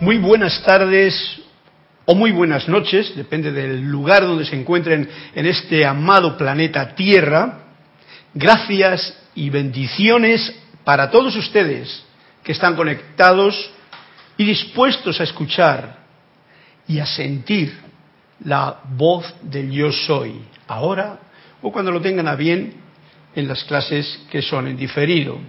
Muy buenas tardes o muy buenas noches, depende del lugar donde se encuentren en este amado planeta Tierra. Gracias y bendiciones para todos ustedes que están conectados y dispuestos a escuchar y a sentir la voz del yo soy, ahora o cuando lo tengan a bien en las clases que son en diferido.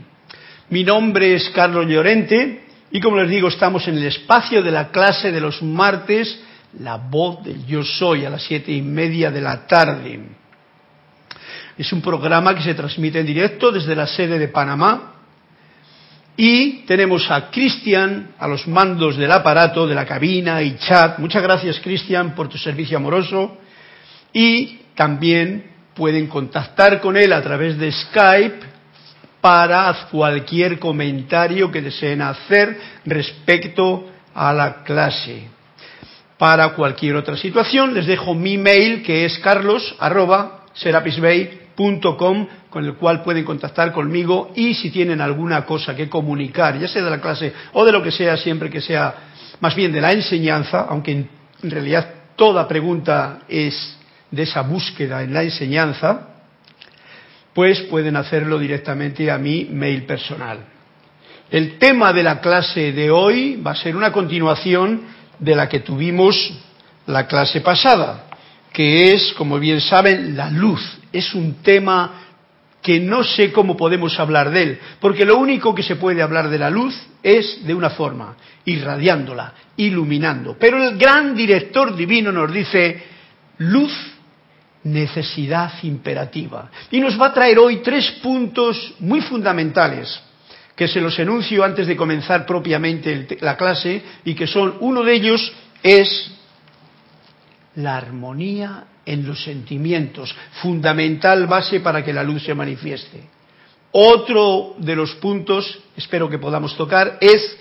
Mi nombre es Carlos Llorente y como les digo estamos en el espacio de la clase de los martes, la voz del yo soy a las siete y media de la tarde. Es un programa que se transmite en directo desde la sede de Panamá y tenemos a Cristian a los mandos del aparato, de la cabina y chat. Muchas gracias Cristian por tu servicio amoroso y también pueden contactar con él a través de Skype para cualquier comentario que deseen hacer respecto a la clase. Para cualquier otra situación les dejo mi mail que es carlos con el cual pueden contactar conmigo y si tienen alguna cosa que comunicar, ya sea de la clase o de lo que sea, siempre que sea más bien de la enseñanza, aunque en realidad toda pregunta es de esa búsqueda en la enseñanza, pues pueden hacerlo directamente a mi mail personal. El tema de la clase de hoy va a ser una continuación de la que tuvimos la clase pasada, que es, como bien saben, la luz. Es un tema que no sé cómo podemos hablar de él, porque lo único que se puede hablar de la luz es de una forma, irradiándola, iluminando. Pero el gran director divino nos dice, luz necesidad imperativa. Y nos va a traer hoy tres puntos muy fundamentales que se los enuncio antes de comenzar propiamente la clase y que son, uno de ellos es la armonía en los sentimientos, fundamental base para que la luz se manifieste. Otro de los puntos, espero que podamos tocar, es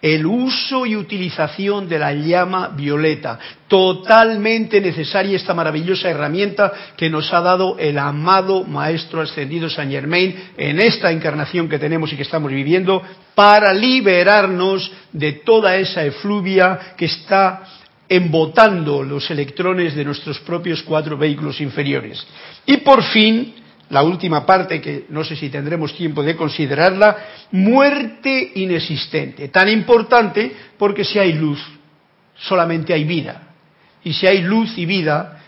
el uso y utilización de la llama violeta. Totalmente necesaria esta maravillosa herramienta que nos ha dado el amado Maestro Ascendido San Germain en esta encarnación que tenemos y que estamos viviendo para liberarnos de toda esa efluvia que está embotando los electrones de nuestros propios cuatro vehículos inferiores. Y por fin, la última parte que no sé si tendremos tiempo de considerarla, muerte inexistente. Tan importante porque si hay luz, solamente hay vida. Y si hay luz y vida,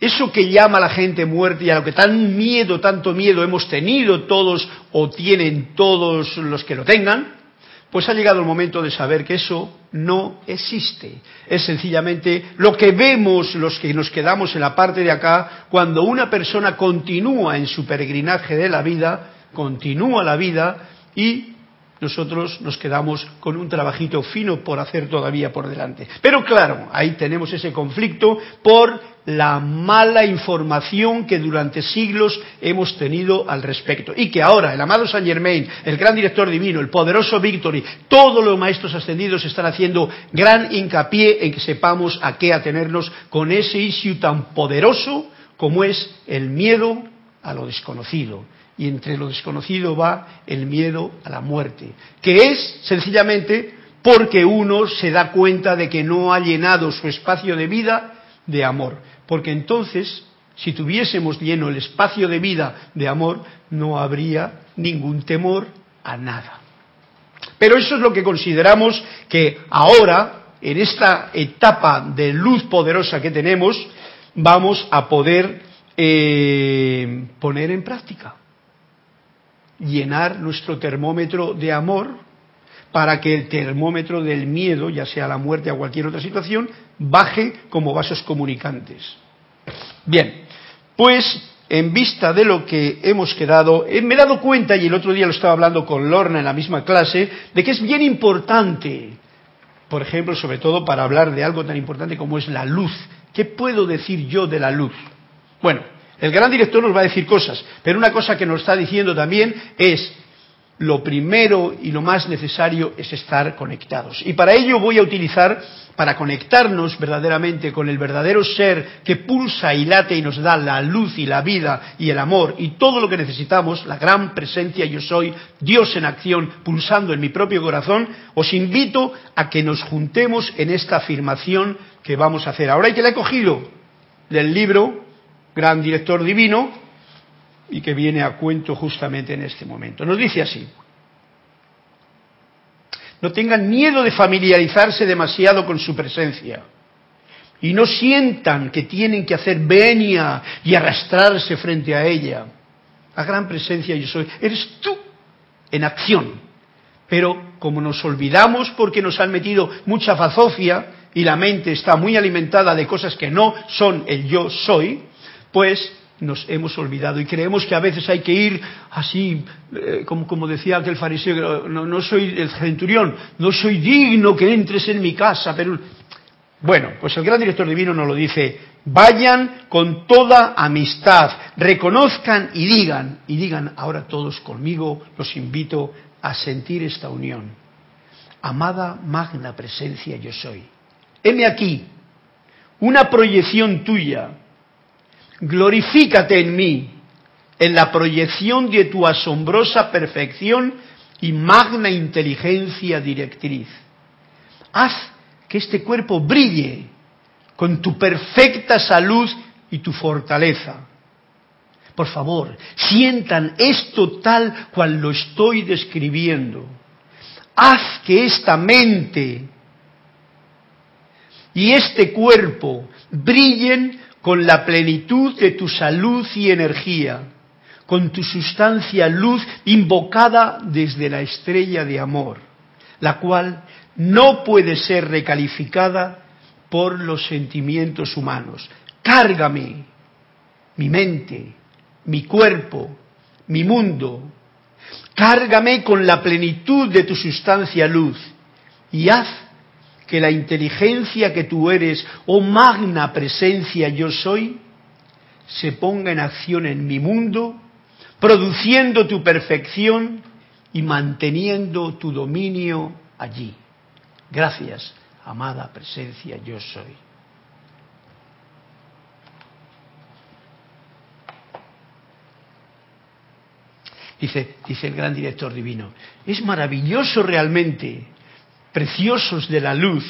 eso que llama a la gente muerte y a lo que tan miedo, tanto miedo hemos tenido todos o tienen todos los que lo tengan, pues ha llegado el momento de saber que eso no existe. Es sencillamente lo que vemos los que nos quedamos en la parte de acá cuando una persona continúa en su peregrinaje de la vida, continúa la vida y nosotros nos quedamos con un trabajito fino por hacer todavía por delante. Pero claro, ahí tenemos ese conflicto por la mala información que durante siglos hemos tenido al respecto. Y que ahora el amado Saint Germain, el gran director divino, el poderoso Victory, todos los maestros ascendidos están haciendo gran hincapié en que sepamos a qué atenernos con ese issue tan poderoso como es el miedo a lo desconocido y entre lo desconocido va el miedo a la muerte, que es sencillamente porque uno se da cuenta de que no ha llenado su espacio de vida de amor, porque entonces, si tuviésemos lleno el espacio de vida de amor, no habría ningún temor a nada. Pero eso es lo que consideramos que ahora, en esta etapa de luz poderosa que tenemos, vamos a poder eh, poner en práctica llenar nuestro termómetro de amor para que el termómetro del miedo, ya sea la muerte o cualquier otra situación, baje como vasos comunicantes. Bien, pues en vista de lo que hemos quedado, eh, me he dado cuenta, y el otro día lo estaba hablando con Lorna en la misma clase, de que es bien importante, por ejemplo, sobre todo para hablar de algo tan importante como es la luz. ¿Qué puedo decir yo de la luz? Bueno, el gran director nos va a decir cosas, pero una cosa que nos está diciendo también es lo primero y lo más necesario es estar conectados. Y para ello voy a utilizar, para conectarnos verdaderamente con el verdadero ser que pulsa y late y nos da la luz y la vida y el amor y todo lo que necesitamos, la gran presencia yo soy, Dios en acción, pulsando en mi propio corazón, os invito a que nos juntemos en esta afirmación que vamos a hacer. Ahora hay que la he cogido del libro Gran Director Divino, y que viene a cuento justamente en este momento. Nos dice así, no tengan miedo de familiarizarse demasiado con su presencia y no sientan que tienen que hacer venia y arrastrarse frente a ella. La gran presencia yo soy, eres tú en acción. Pero como nos olvidamos porque nos han metido mucha fazofia y la mente está muy alimentada de cosas que no son el yo soy, pues nos hemos olvidado y creemos que a veces hay que ir así, eh, como, decía aquel fariseo, no, no, soy el centurión, no soy digno que entres en mi casa, pero... Bueno, pues el gran director divino nos lo dice, vayan con toda amistad, reconozcan y digan, y digan ahora todos conmigo, los invito a sentir esta unión. Amada magna presencia yo soy. Heme aquí, una proyección tuya, glorifícate en mí, en la proyección de tu asombrosa perfección y magna inteligencia directriz. Haz que este cuerpo brille con tu perfecta salud y tu fortaleza. Por favor, sientan esto tal cual lo estoy describiendo. Haz que esta mente y este cuerpo brillen con la plenitud de tu salud y energía, con tu sustancia luz invocada desde la estrella de amor, la cual no puede ser recalificada por los sentimientos humanos. Cárgame mi mente, mi cuerpo, mi mundo. Cárgame con la plenitud de tu sustancia luz y haz que la inteligencia que tú eres, oh magna presencia yo soy, se ponga en acción en mi mundo, produciendo tu perfección y manteniendo tu dominio allí. Gracias, amada presencia yo soy. Dice, dice el gran director divino, es maravilloso realmente preciosos de la luz,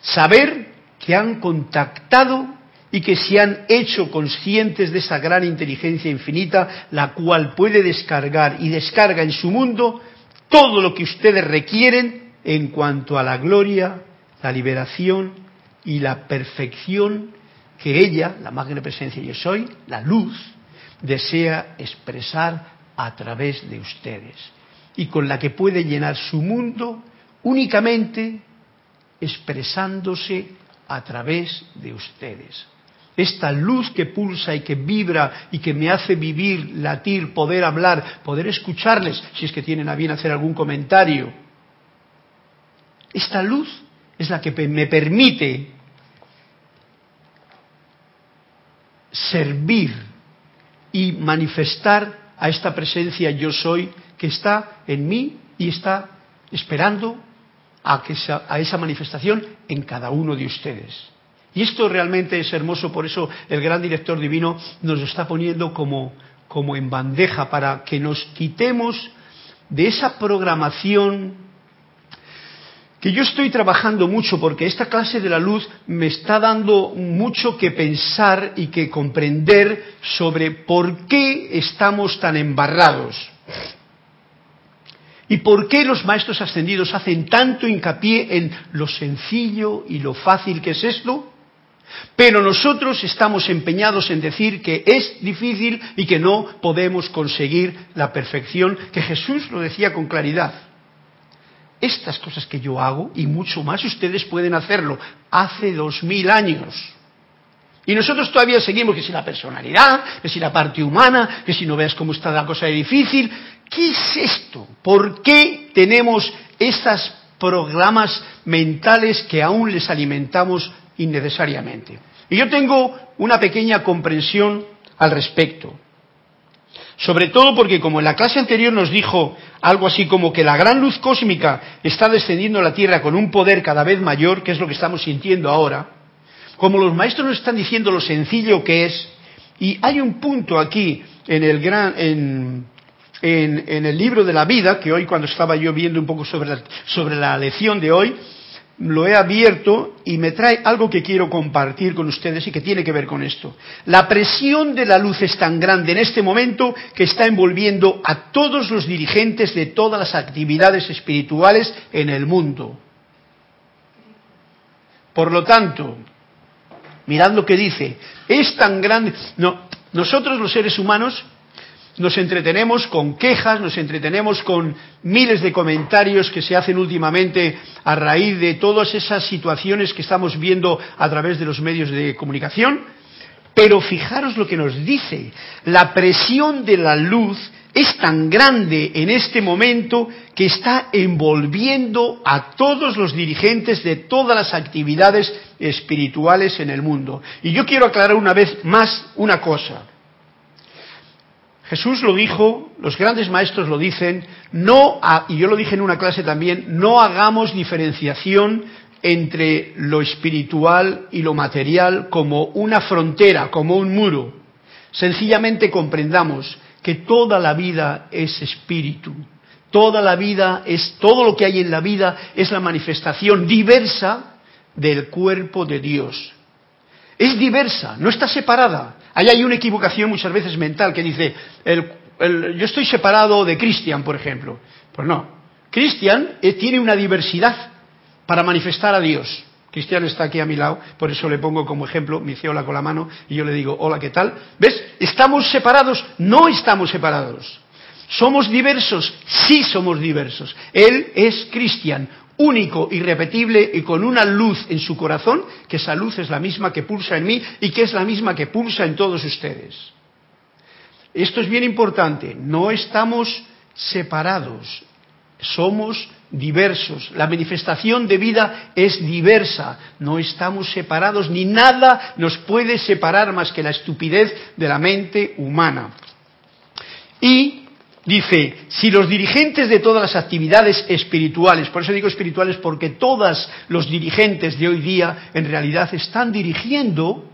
saber que han contactado y que se han hecho conscientes de esa gran inteligencia infinita, la cual puede descargar y descarga en su mundo todo lo que ustedes requieren en cuanto a la gloria, la liberación y la perfección que ella, la magna presencia yo soy, la luz, desea expresar a través de ustedes y con la que puede llenar su mundo únicamente expresándose a través de ustedes. Esta luz que pulsa y que vibra y que me hace vivir, latir, poder hablar, poder escucharles, si es que tienen a bien hacer algún comentario. Esta luz es la que me permite servir y manifestar a esta presencia yo soy que está en mí y está esperando a, esa, manifestación en cada uno de ustedes. Y esto realmente es hermoso, por eso el gran director divino nos lo está poniendo como, como en bandeja para que nos quitemos de esa programación que yo estoy trabajando mucho porque esta clase de la luz me está dando mucho que pensar y que comprender sobre por qué estamos tan embarrados. ¿Y por qué los maestros ascendidos hacen tanto hincapié en lo sencillo y lo fácil que es esto? Pero nosotros estamos empeñados en decir que es difícil y que no podemos conseguir la perfección, que Jesús lo decía con claridad. Estas cosas que yo hago, y mucho más, ustedes pueden hacerlo hace dos mil años. Y nosotros todavía seguimos que si la personalidad, que si la parte humana, que si no veas cómo está la cosa difícil, ¿Qué es esto? ¿Por qué tenemos estos programas mentales que aún les alimentamos innecesariamente? Y yo tengo una pequeña comprensión al respecto. Sobre todo porque como en la clase anterior nos dijo algo así como que la gran luz cósmica está descendiendo a la Tierra con un poder cada vez mayor, que es lo que estamos sintiendo ahora, como los maestros nos están diciendo lo sencillo que es, y hay un punto aquí en el gran, en, en, el libro de la vida, que hoy cuando estaba yo viendo un poco sobre sobre la lección de hoy, lo he abierto y me trae algo que quiero compartir con ustedes y que tiene que ver con esto. La presión de la luz es tan grande en este momento que está envolviendo a todos los dirigentes de todas las actividades espirituales en el mundo. Por lo tanto, mirad lo que dice, es tan grande. No, nosotros los seres humanos nos entretenemos con quejas, nos entretenemos con miles de comentarios que se hacen últimamente a raíz de todas esas situaciones que estamos viendo a través de los medios de comunicación, pero fijaros lo que nos dice, la presión de la luz es tan grande en este momento que está envolviendo a todos los dirigentes de todas las actividades espirituales en el mundo. Y yo quiero aclarar una vez más una cosa. Jesús lo dijo, los grandes maestros lo dicen, no, y yo lo dije en una clase también, no hagamos diferenciación entre lo espiritual y lo material como una frontera, como un muro. Sencillamente comprendamos que toda la vida es espíritu, toda la vida es, todo lo que hay en la vida es la manifestación diversa del cuerpo de Dios. Es diversa, no está separada. Ahí hay una equivocación muchas veces mental que dice, yo estoy separado de Cristian, por ejemplo. Pues no. Cristian eh, tiene una diversidad para manifestar a Dios. Cristian está aquí a mi lado, por eso le pongo como ejemplo, me hice hola con la mano y yo le digo, hola, ¿qué tal? ¿Ves? ¿Estamos separados? No estamos separados. ¿Somos diversos? Sí somos diversos. Él es Cristian, único, irrepetible y con una luz en su corazón, que esa luz es la misma que pulsa en mí y que es la misma que pulsa en todos ustedes. Esto es bien importante, no estamos separados, somos diversos. La manifestación de vida es diversa, no estamos separados ni nada nos puede separar más que la estupidez de la mente humana. Y Dice, si los dirigentes de todas las actividades espirituales, por eso digo espirituales porque todos los dirigentes de hoy día en realidad están dirigiendo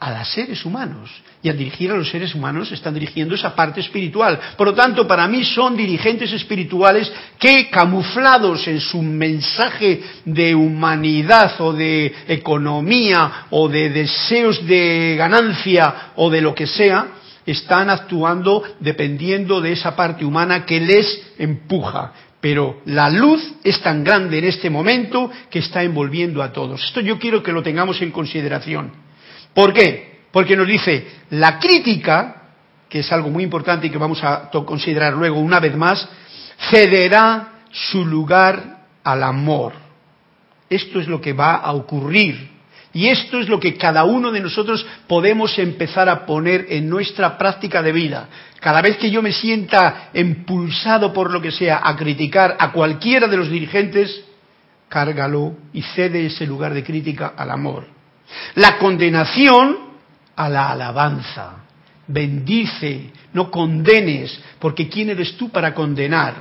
a los seres humanos. Y al dirigir a los seres humanos están dirigiendo esa parte espiritual. Por lo tanto, para mí son dirigentes espirituales que, camuflados en su mensaje de humanidad o de economía o de deseos de ganancia o de lo que sea, están actuando dependiendo de esa parte humana que les empuja. Pero la luz es tan grande en este momento que está envolviendo a todos. Esto yo quiero que lo tengamos en consideración. ¿Por qué? Porque nos dice, la crítica, que es algo muy importante y que vamos a considerar luego una vez más, cederá su lugar al amor. Esto es lo que va a ocurrir y esto es lo que cada uno de nosotros podemos empezar a poner en nuestra práctica de vida. Cada vez que yo me sienta impulsado por lo que sea a criticar a cualquiera de los dirigentes, cárgalo y cede ese lugar de crítica al amor. La condenación a la alabanza. Bendice, no condenes, porque ¿quién eres tú para condenar?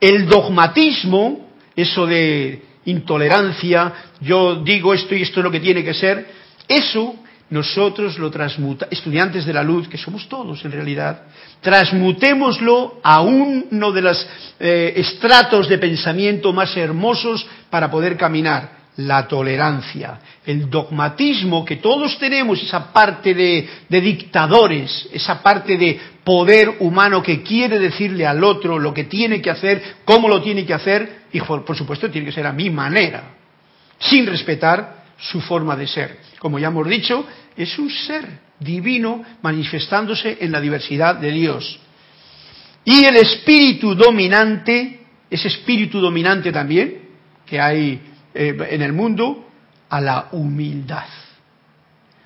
El dogmatismo, eso de intolerancia, yo digo esto y esto es lo que tiene que ser, eso nosotros lo transmuta, estudiantes de la luz, que somos todos en realidad, transmutémoslo a uno de los eh, estratos de pensamiento más hermosos para poder caminar la tolerancia, el dogmatismo que todos tenemos, esa parte de, dictadores, esa parte de poder humano que quiere decirle al otro lo que tiene que hacer, cómo lo tiene que hacer, y por, supuesto tiene que ser a mi manera, sin respetar su forma de ser. Como ya hemos dicho, es un ser divino manifestándose en la diversidad de Dios. Y el espíritu dominante, ese espíritu dominante también, que hay eh, en el mundo a la humildad.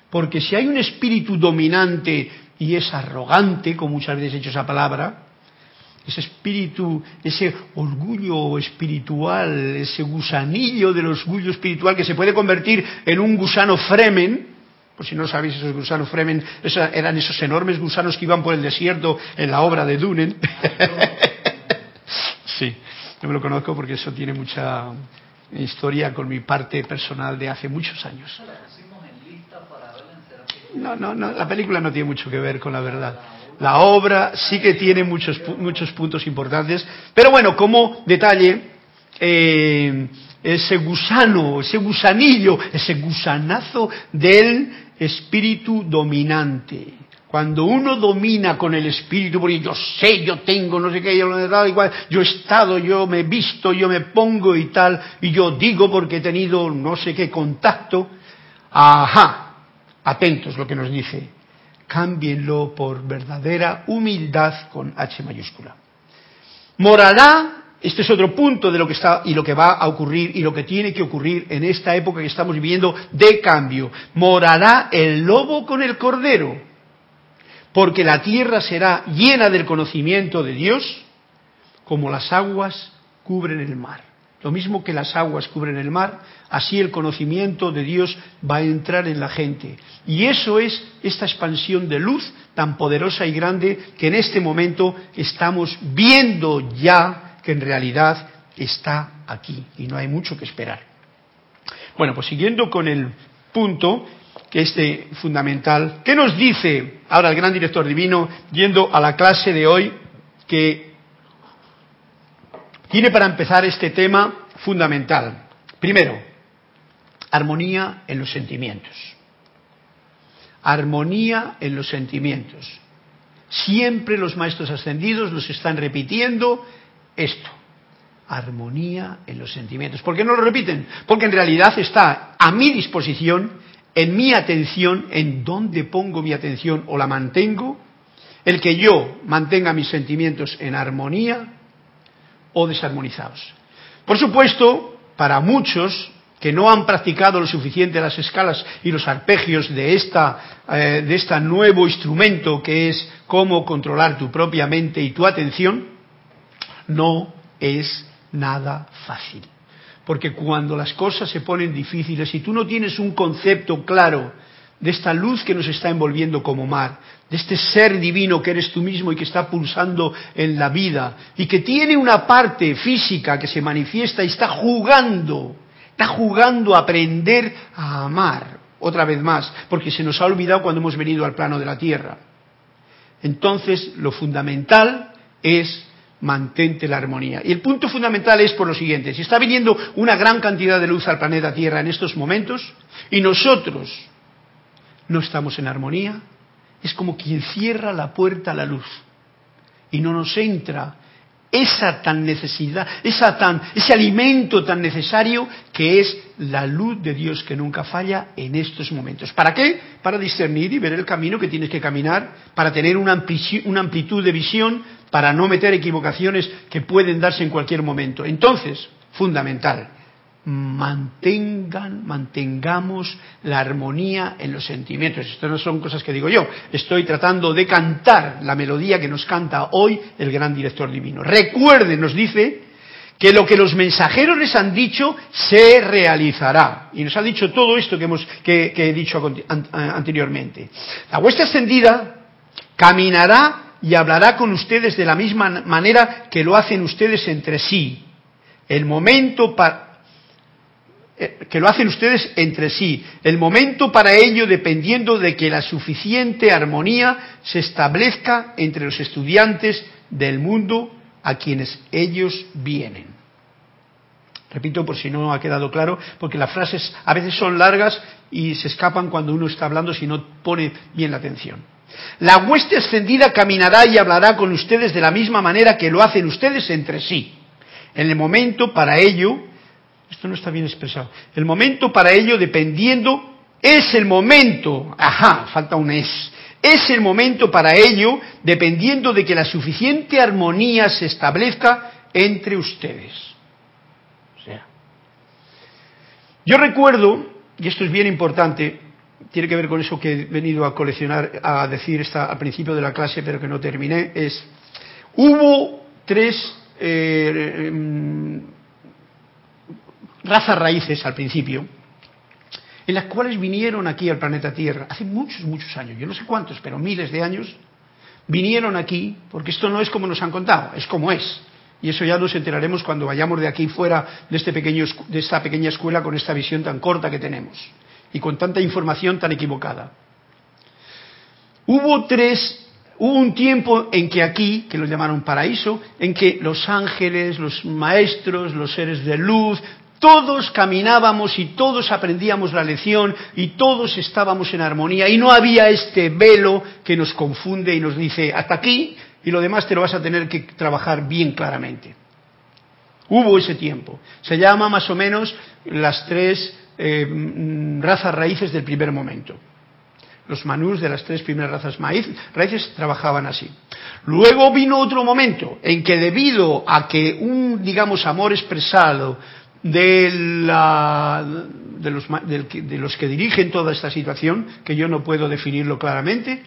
Porque si hay un espíritu dominante y es arrogante, como muchas veces he hecho esa palabra, ese espíritu, ese orgullo espiritual, ese gusanillo del orgullo espiritual que se puede convertir en un gusano fremen, Por si no sabéis, esos gusanos Fremen eran esos enormes gusanos que iban por el desierto en la obra de Dunen. sí, yo me lo conozco porque eso tiene mucha historia con mi parte personal de hace muchos años. No, no, no, la película no tiene mucho que ver con la verdad. La obra sí que tiene muchos, muchos puntos importantes, pero bueno, como detalle, eh, ese gusano, ese gusanillo, ese gusanazo del espíritu dominante. Cuando uno domina con el espíritu, porque yo sé, yo tengo, no sé qué, yo igual, yo he estado, yo me he visto, yo me pongo y tal, y yo digo porque he tenido no sé qué contacto, ajá, atentos lo que nos dice, cámbienlo por verdadera humildad con H mayúscula. Morará este es otro punto de lo que está y lo que va a ocurrir y lo que tiene que ocurrir en esta época que estamos viviendo de cambio. Morará el lobo con el cordero, porque la tierra será llena del conocimiento de Dios, como las aguas cubren el mar. Lo mismo que las aguas cubren el mar, así el conocimiento de Dios va a entrar en la gente. Y eso es esta expansión de luz tan poderosa y grande que en este momento estamos viendo ya que en realidad está aquí y no hay mucho que esperar. Bueno, pues siguiendo con el punto que este fundamental, ¿qué nos dice ahora el gran director divino yendo a la clase de hoy que tiene para empezar este tema fundamental? Primero, armonía en los sentimientos. Armonía en los sentimientos. Siempre los maestros ascendidos los están repitiendo esto, armonía en los sentimientos. ¿Por qué no lo repiten? Porque en realidad está a mi disposición, en mi atención, en dónde pongo mi atención o la mantengo, el que yo mantenga mis sentimientos en armonía o desarmonizados. Por supuesto, para muchos que no han practicado lo suficiente las escalas y los arpegios de esta eh, de este nuevo instrumento que es cómo controlar tu propia mente y tu atención, no es nada fácil. Porque cuando las cosas se ponen difíciles y tú no tienes un concepto claro de esta luz que nos está envolviendo como mar, de este ser divino que eres tú mismo y que está pulsando en la vida y que tiene una parte física que se manifiesta y está jugando, está jugando a aprender a amar otra vez más, porque se nos ha olvidado cuando hemos venido al plano de la tierra. Entonces, lo fundamental es mantente la armonía. Y el punto fundamental es por lo siguiente, si está viniendo una gran cantidad de luz al planeta Tierra en estos momentos y nosotros no estamos en armonía, es como quien cierra la puerta a la luz y no nos entra esa tan necesidad, esa tan, ese alimento tan necesario que es la luz de Dios que nunca falla en estos momentos. ¿Para qué? Para discernir y ver el camino que tienes que caminar, para tener una amplitud de visión, para no meter equivocaciones que pueden darse en cualquier momento. Entonces, fundamental, mantengan, mantengamos la armonía en los sentimientos. Esto no son cosas que digo yo, estoy tratando de cantar la melodía que nos canta hoy el gran director divino. Recuerden, nos dice, que lo que los mensajeros les han dicho se realizará. Y nos ha dicho todo esto que, hemos, que, he dicho anteriormente. La vuestra ascendida caminará y hablará con ustedes de la misma manera que lo hacen ustedes entre sí. El momento para, eh, que lo hacen ustedes entre sí. El momento para ello dependiendo de que la suficiente armonía se establezca entre los estudiantes del mundo a quienes ellos vienen. Repito por si no ha quedado claro, porque las frases a veces son largas y se escapan cuando uno está hablando si no pone bien la atención. La hueste extendida caminará y hablará con ustedes de la misma manera que lo hacen ustedes entre sí. En el momento para ello, esto no está bien expresado, el momento para ello dependiendo, es el momento, ajá, falta un es, es el momento para ello dependiendo de que la suficiente armonía se establezca entre ustedes. O sea, yo recuerdo, y esto es bien importante, tiene que ver con eso que he venido a coleccionar, a decir esta, al principio de la clase, pero que no terminé, es, hubo tres eh, em, razas raíces al principio, en las cuales vinieron aquí al planeta Tierra, hace muchos, muchos años, yo no sé cuántos, pero miles de años, vinieron aquí, porque esto no es como nos han contado, es como es. Y eso ya nos enteraremos cuando vayamos de aquí fuera de, este pequeño, de esta pequeña escuela con esta visión tan corta que tenemos y con tanta información tan equivocada. Hubo tres, hubo un tiempo en que aquí, que lo llamaron paraíso, en que los ángeles, los maestros, los seres de luz, todos caminábamos y todos aprendíamos la lección y todos estábamos en armonía y no había este velo que nos confunde y nos dice hasta aquí y lo demás te lo vas a tener que trabajar bien claramente. Hubo ese tiempo. Se llama más o menos las tres eh, mm, razas raíces del primer momento. Los manús de las tres primeras razas maíz, raíces trabajaban así. Luego vino otro momento en que debido a que un, digamos, amor expresado de, la, de, los, de los que dirigen toda esta situación, que yo no puedo definirlo claramente,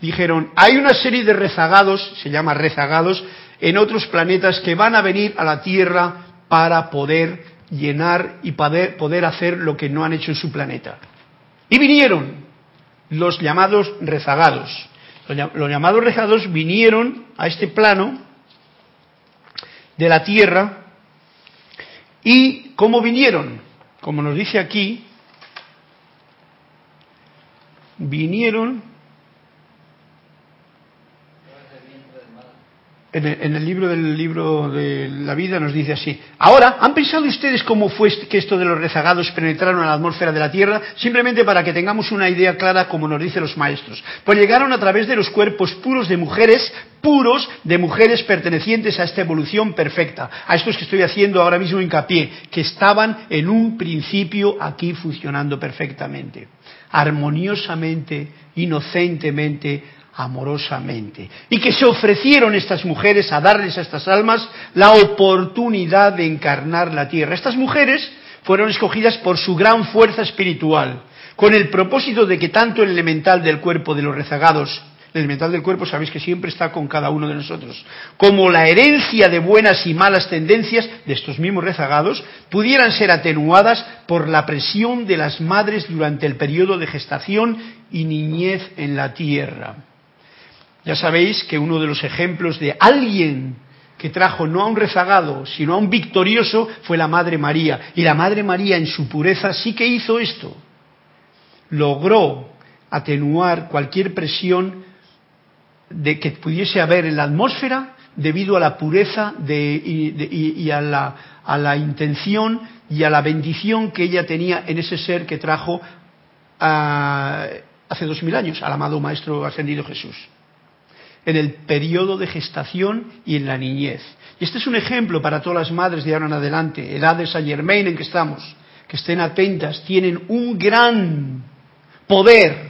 dijeron, hay una serie de rezagados, se llama rezagados, en otros planetas que van a venir a la Tierra para poder llenar y poder, poder hacer lo que no han hecho en su planeta. Y vinieron los llamados rezagados. Los llamados rezagados vinieron a este plano de la Tierra y ¿cómo vinieron? Como nos dice aquí, vinieron en el, libro del libro de la vida nos dice así. Ahora, ¿han pensado ustedes cómo fue que esto de los rezagados penetraron a la atmósfera de la Tierra? Simplemente para que tengamos una idea clara, como nos dicen los maestros. Pues llegaron a través de los cuerpos puros de mujeres, puros de mujeres pertenecientes a esta evolución perfecta. A estos que estoy haciendo ahora mismo hincapié, que estaban en un principio aquí funcionando perfectamente, armoniosamente, inocentemente, amorosamente. Y que se ofrecieron estas mujeres a darles a estas almas la oportunidad de encarnar la tierra. Estas mujeres fueron escogidas por su gran fuerza espiritual, con el propósito de que tanto el elemental del cuerpo de los rezagados, el elemental del cuerpo sabéis que siempre está con cada uno de nosotros, como la herencia de buenas y malas tendencias de estos mismos rezagados, pudieran ser atenuadas por la presión de las madres durante el periodo de gestación y niñez en la tierra. Ya sabéis que uno de los ejemplos de alguien que trajo no a un rezagado, sino a un victorioso, fue la Madre María. Y la Madre María en su pureza sí que hizo esto. Logró atenuar cualquier presión de que pudiese haber en la atmósfera debido a la pureza y, a, la, intención y a la bendición que ella tenía en ese ser que trajo hace dos mil años al amado Maestro Ascendido Jesús en el periodo de gestación y en la niñez. Y este es un ejemplo para todas las madres de ahora en adelante, edad de Saint Germain en que estamos, que estén atentas, tienen un gran poder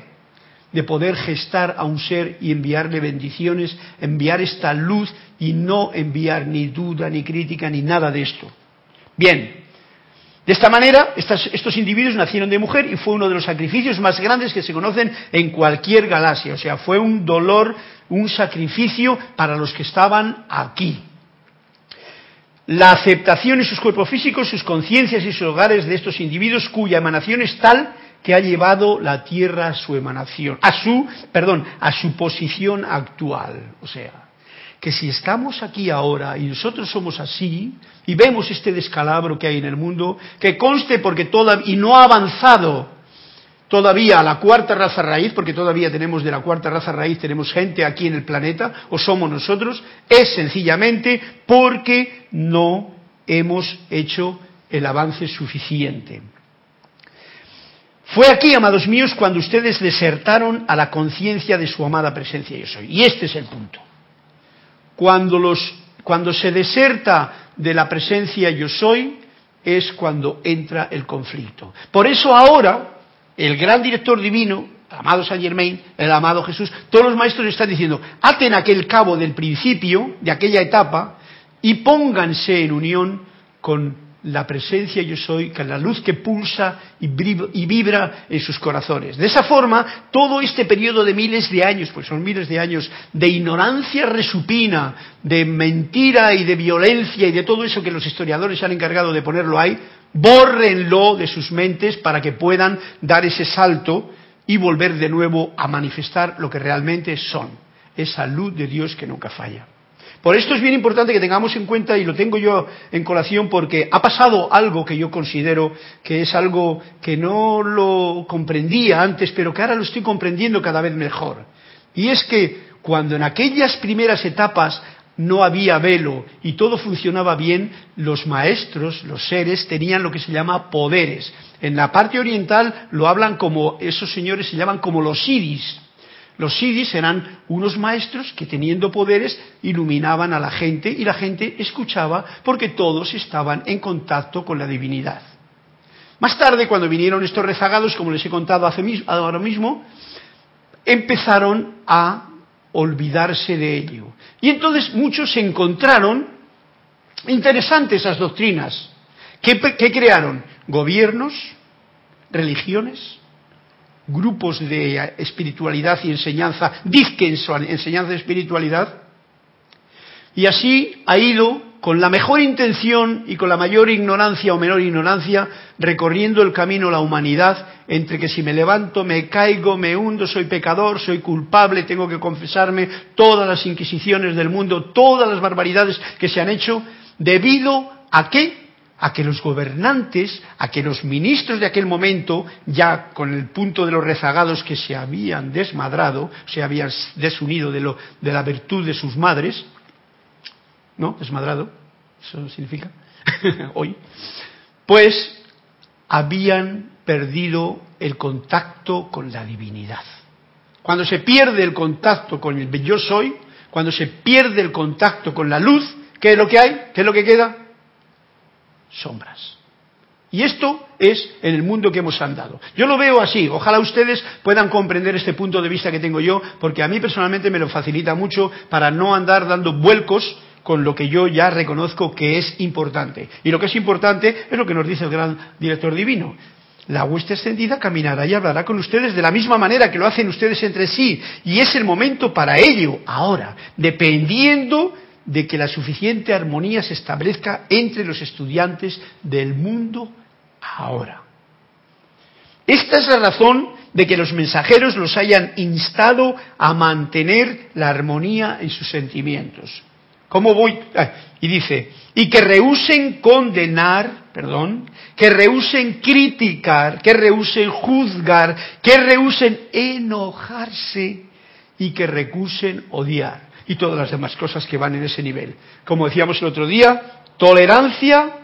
de poder gestar a un ser y enviarle bendiciones, enviar esta luz y no enviar ni duda, ni crítica, ni nada de esto. Bien, de esta manera, estos individuos nacieron de mujer y fue uno de los sacrificios más grandes que se conocen en cualquier galaxia. O sea, fue un dolor, un sacrificio para los que estaban aquí. La aceptación en sus cuerpos físicos, sus conciencias y sus hogares de estos individuos cuya emanación es tal que ha llevado la Tierra a su emanación, a su, perdón, a su posición actual. O sea, que si estamos aquí ahora y nosotros somos así y vemos este descalabro que hay en el mundo, que conste porque todavía, y no ha avanzado todavía a la cuarta raza raíz, porque todavía tenemos de la cuarta raza raíz, tenemos gente aquí en el planeta, o somos nosotros, es sencillamente porque no hemos hecho el avance suficiente. Fue aquí, amados míos, cuando ustedes desertaron a la conciencia de su amada presencia yo soy. Y este es el punto. Cuando, los, cuando se deserta de la presencia yo soy, es cuando entra el conflicto. Por eso ahora, el gran director divino, el amado Saint Germain, el amado Jesús, todos los maestros están diciendo, aten aquel cabo del principio, de aquella etapa, y pónganse en unión con la presencia yo soy, la luz que pulsa y vibra en sus corazones. De esa forma, todo este periodo de miles de años, pues son miles de años, de ignorancia resupina, de mentira y de violencia y de todo eso que los historiadores se han encargado de ponerlo ahí, bórrenlo de sus mentes para que puedan dar ese salto y volver de nuevo a manifestar lo que realmente son, esa luz de Dios que nunca falla. Por esto es bien importante que tengamos en cuenta, y lo tengo yo en colación, porque ha pasado algo que yo considero que es algo que no lo comprendía antes, pero que ahora lo estoy comprendiendo cada vez mejor. Y es que cuando en aquellas primeras etapas no había velo y todo funcionaba bien, los maestros, los seres, tenían lo que se llama poderes. En la parte oriental lo hablan como, esos señores se llaman como los siddhis. Los siddhis eran unos maestros que teniendo poderes iluminaban a la gente y la gente escuchaba porque todos estaban en contacto con la divinidad. Más tarde, cuando vinieron estos rezagados, como les he contado ahora mismo, empezaron a olvidarse de ello. Y entonces muchos encontraron interesantes esas doctrinas. ¿Qué, crearon? Gobiernos, religiones, grupos de espiritualidad y enseñanza, dizque enseñanza de espiritualidad, y así ha ido con la mejor intención y con la mayor ignorancia o menor ignorancia, recorriendo el camino la humanidad entre que si me levanto, me caigo, me hundo, soy pecador, soy culpable, tengo que confesarme todas las inquisiciones del mundo, todas las barbaridades que se han hecho, debido a qué? A que los gobernantes, a que los ministros de aquel momento, ya con el punto de los rezagados que se habían desmadrado, se habían desunido de, la virtud de sus madres, ¿no? Desmadrado, eso significa, hoy, pues habían perdido el contacto con la divinidad. Cuando se pierde el contacto con el yo soy, cuando se pierde el contacto con la luz, ¿qué es lo que hay? ¿Qué es lo que queda? Sombras. Y esto es en el mundo que hemos andado. Yo lo veo así. Ojalá ustedes puedan comprender este punto de vista que tengo yo, porque a mí personalmente me lo facilita mucho para no andar dando vuelcos con lo que yo ya reconozco que es importante. Y lo que es importante es lo que nos dice el gran director divino. La hueste extendida caminará y hablará con ustedes de la misma manera que lo hacen ustedes entre sí. Y es el momento para ello, ahora, dependiendo de que la suficiente armonía se establezca entre los estudiantes del mundo ahora. Esta es la razón de que los mensajeros los hayan instado a mantener la armonía en sus sentimientos. ¿Cómo voy? Ah, y dice, y que rehúsen condenar, perdón, que rehúsen criticar, que rehúsen juzgar, que rehúsen enojarse y que recusen odiar. Y todas las demás cosas que van en ese nivel. Como decíamos el otro día, tolerancia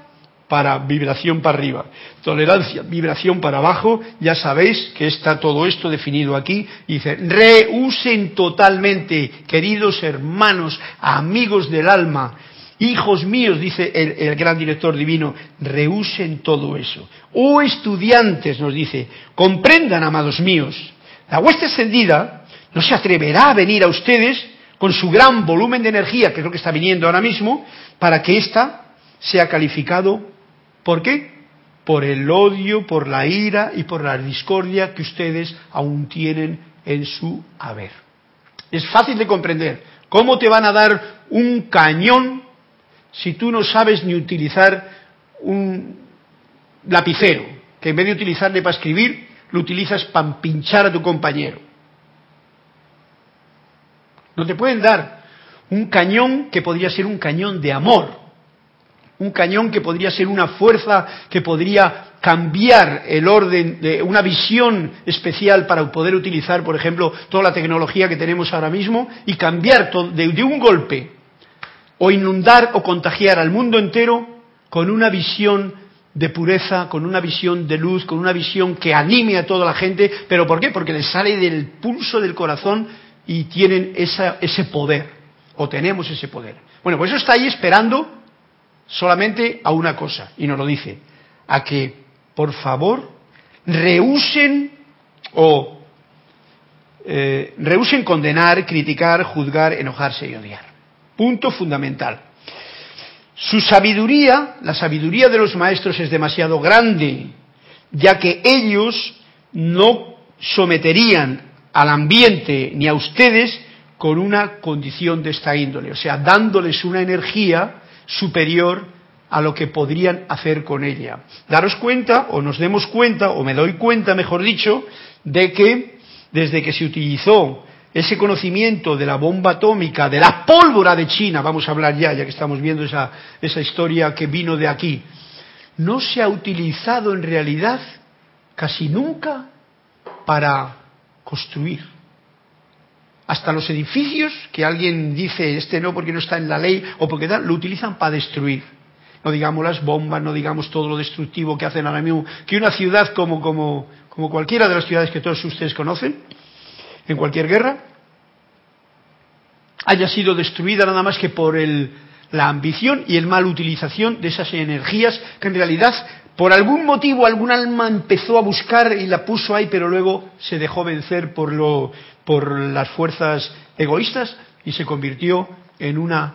para vibración para arriba, tolerancia, vibración para abajo, ya sabéis que está todo esto definido aquí, dice, reusen totalmente, queridos hermanos, amigos del alma, hijos míos, dice el, gran director divino, reusen todo eso. Oh estudiantes, nos dice, comprendan, amados míos, la hueste extendida no se atreverá a venir a ustedes con su gran volumen de energía, que lo que está viniendo ahora mismo, para que ésta sea calificado ¿Por qué? Por el odio, por la ira y por la discordia que ustedes aún tienen en su haber. Es fácil de comprender. ¿Cómo te van a dar un cañón si tú no sabes ni utilizar un lapicero? Que en vez de utilizarle para escribir, lo utilizas para pinchar a tu compañero. No te pueden dar un cañón que podría ser un cañón de amor, un cañón que podría ser una fuerza que podría cambiar el orden de una visión especial para poder utilizar, por ejemplo, toda la tecnología que tenemos ahora mismo y cambiar de, de un golpe o inundar o contagiar al mundo entero con una visión de pureza, con una visión de luz, con una visión que anime a toda la gente. ¿Pero por qué? Porque les sale del pulso del corazón y tienen ese poder, o tenemos ese poder. Bueno, pues eso está ahí esperando solamente a una cosa, y nos lo dice, a que, por favor, rehúsen o eh, rehúsen condenar, criticar, juzgar, enojarse y odiar. Punto fundamental. Su sabiduría, la sabiduría de los maestros es demasiado grande, ya que ellos no someterían al ambiente ni a ustedes con una condición de esta índole, o sea, dándoles una energía superior a lo que podrían hacer con ella. Daros cuenta, o nos demos cuenta, o me doy cuenta, mejor dicho, de que desde que se utilizó ese conocimiento de la bomba atómica, de la pólvora de China, vamos a hablar ya, ya que estamos viendo esa, esa historia que vino de aquí, no se ha utilizado en realidad casi nunca para construir. Hasta los edificios, que alguien dice, este no porque no está en la ley o porque tal, lo utilizan para destruir. No digamos las bombas, no digamos todo lo destructivo que hacen ahora mismo. Que una ciudad como, como, como cualquiera de las ciudades que todos ustedes conocen, en cualquier guerra, haya sido destruida nada más que por el, la ambición y el mal utilización de esas energías que en realidad por algún motivo algún alma empezó a buscar y la puso ahí, pero luego se dejó vencer por, lo, por las fuerzas egoístas y se convirtió en una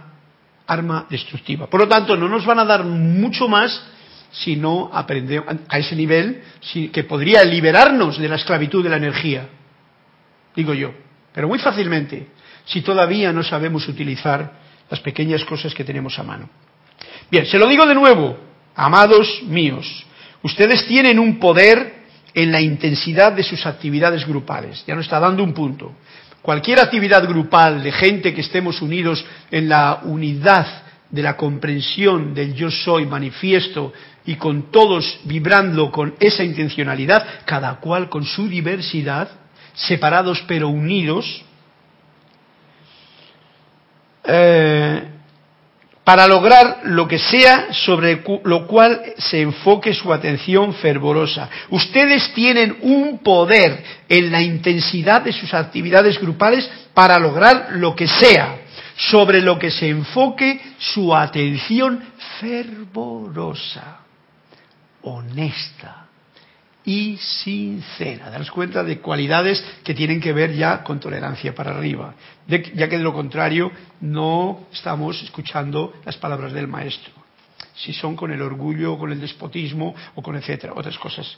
arma destructiva. Por lo tanto, no nos van a dar mucho más si no aprendemos a ese nivel que podría liberarnos de la esclavitud de la energía, digo yo, pero muy fácilmente, si todavía no sabemos utilizar las pequeñas cosas que tenemos a mano. Bien, se lo digo de nuevo, amados míos, ustedes tienen un poder en la intensidad de sus actividades grupales. Ya nos está dando un punto. Cualquier actividad grupal de gente que estemos unidos en la unidad de la comprensión del yo soy manifiesto y con todos vibrando con esa intencionalidad, cada cual con su diversidad, separados pero unidos, eh, para lograr lo que sea sobre lo cual se enfoque su atención fervorosa. Ustedes tienen un poder en la intensidad de sus actividades grupales para lograr lo que sea sobre lo que se enfoque su atención fervorosa, honesta, y sincera. Daros cuenta de cualidades que tienen que ver ya con tolerancia para arriba, ya que de lo contrario no estamos escuchando las palabras del maestro. Si son con el orgullo, con el despotismo o con etcétera, otras cosas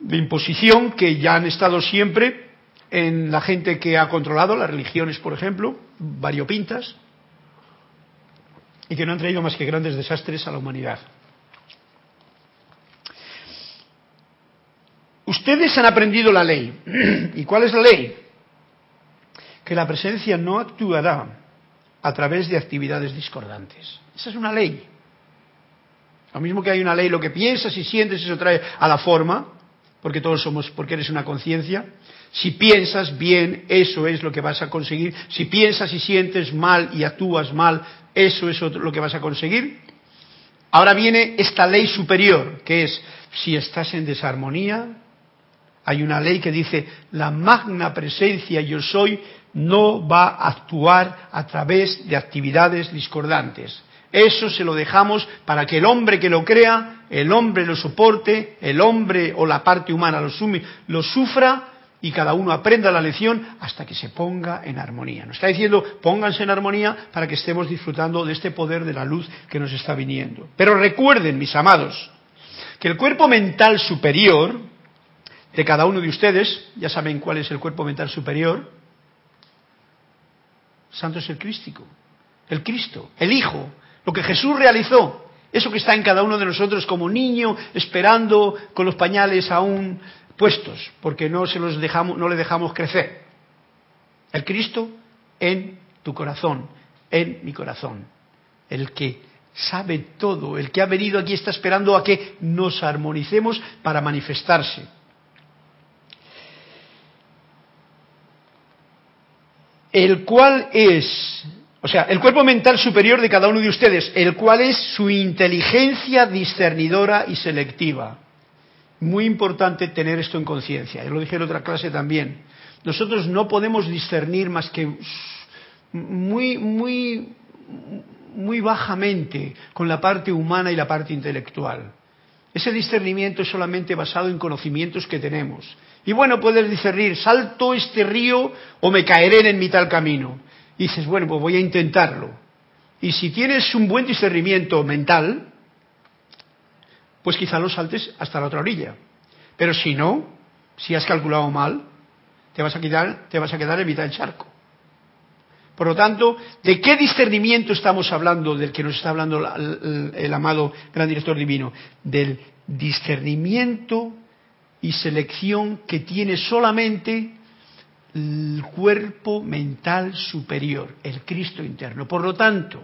de imposición que ya han estado siempre en la gente que ha controlado las religiones, por ejemplo, variopintas, y que no han traído más que grandes desastres a la humanidad. Ustedes han aprendido la ley. ¿Y cuál es la ley? Que la presencia no actuará a través de actividades discordantes. Esa es una ley. Lo mismo que hay una ley, lo que piensas y sientes, eso trae a la forma, porque todos somos, porque eres una conciencia. Si piensas bien, eso es lo que vas a conseguir. Si piensas y sientes mal y actúas mal, eso es lo que vas a conseguir. Ahora viene esta ley superior, que es, si estás en desarmonía, hay una ley que dice, la magna presencia yo soy no va a actuar a través de actividades discordantes. Eso se lo dejamos para que el hombre que lo crea, el hombre lo soporte, el hombre o la parte humana lo, sume, lo sufra y cada uno aprenda la lección hasta que se ponga en armonía. Nos está diciendo, pónganse en armonía para que estemos disfrutando de este poder de la luz que nos está viniendo. Pero recuerden, mis amados, que el cuerpo mental superior, de cada uno de ustedes, ya saben cuál es el cuerpo mental superior, Santo es el Crístico, el Cristo, el Hijo, lo que Jesús realizó, eso que está en cada uno de nosotros como niño esperando con los pañales aún puestos, porque no se los dejamos, no le dejamos crecer. El Cristo en tu corazón, en mi corazón, el que sabe todo, el que ha venido aquí está esperando a que nos armonicemos para manifestarse. El cual es, o sea, el cuerpo mental superior de cada uno de ustedes, el cual es su inteligencia discernidora y selectiva. Muy importante tener esto en conciencia, yo lo dije en otra clase también. Nosotros no podemos discernir más que muy, muy, muy bajamente con la parte humana y la parte intelectual. Ese discernimiento es solamente basado en conocimientos que tenemos. Y bueno, puedes discernir, salto este río o me caeré en mitad del camino. Y dices, bueno, pues voy a intentarlo. Y si tienes un buen discernimiento mental, pues quizá lo saltes hasta la otra orilla. Pero si no, si has calculado mal, te vas a quedar, te vas a quedar en mitad del charco. Por lo tanto, ¿de qué discernimiento estamos hablando del que nos está hablando el, el amado gran director divino? Del discernimiento y selección que tiene solamente el cuerpo mental superior, el Cristo interno. Por lo tanto,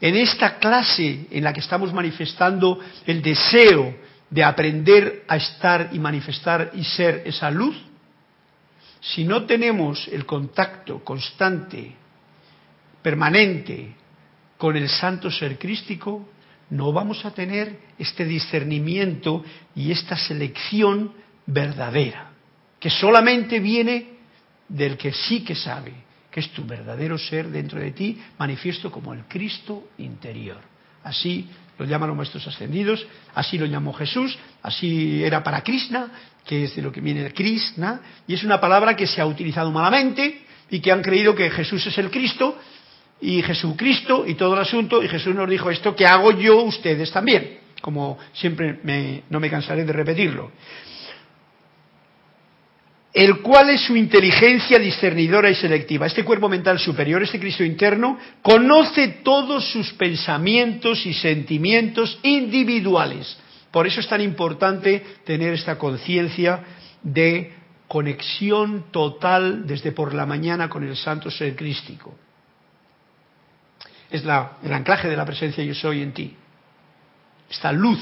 en esta clase en la que estamos manifestando el deseo de aprender a estar y manifestar y ser esa luz, si no tenemos el contacto constante, permanente con el santo ser crístico, no vamos a tener este discernimiento y esta selección verdadera, que solamente viene del que sí que sabe, que es tu verdadero ser dentro de ti, manifiesto como el Cristo interior. Así lo llaman los maestros ascendidos, así lo llamó Jesús, así era para Krishna, que es de lo que viene de Krishna, y es una palabra que se ha utilizado malamente y que han creído que Jesús es el Cristo y Jesucristo y todo el asunto, y Jesús nos dijo esto que hago yo, ustedes también, como siempre no me cansaré de repetirlo el cual es su inteligencia discernidora y selectiva. Este cuerpo mental superior, este Cristo interno, conoce todos sus pensamientos y sentimientos individuales. Por eso es tan importante tener esta conciencia de conexión total desde por la mañana con el santo ser crístico. Es el anclaje de la presencia yo soy en ti. Esta luz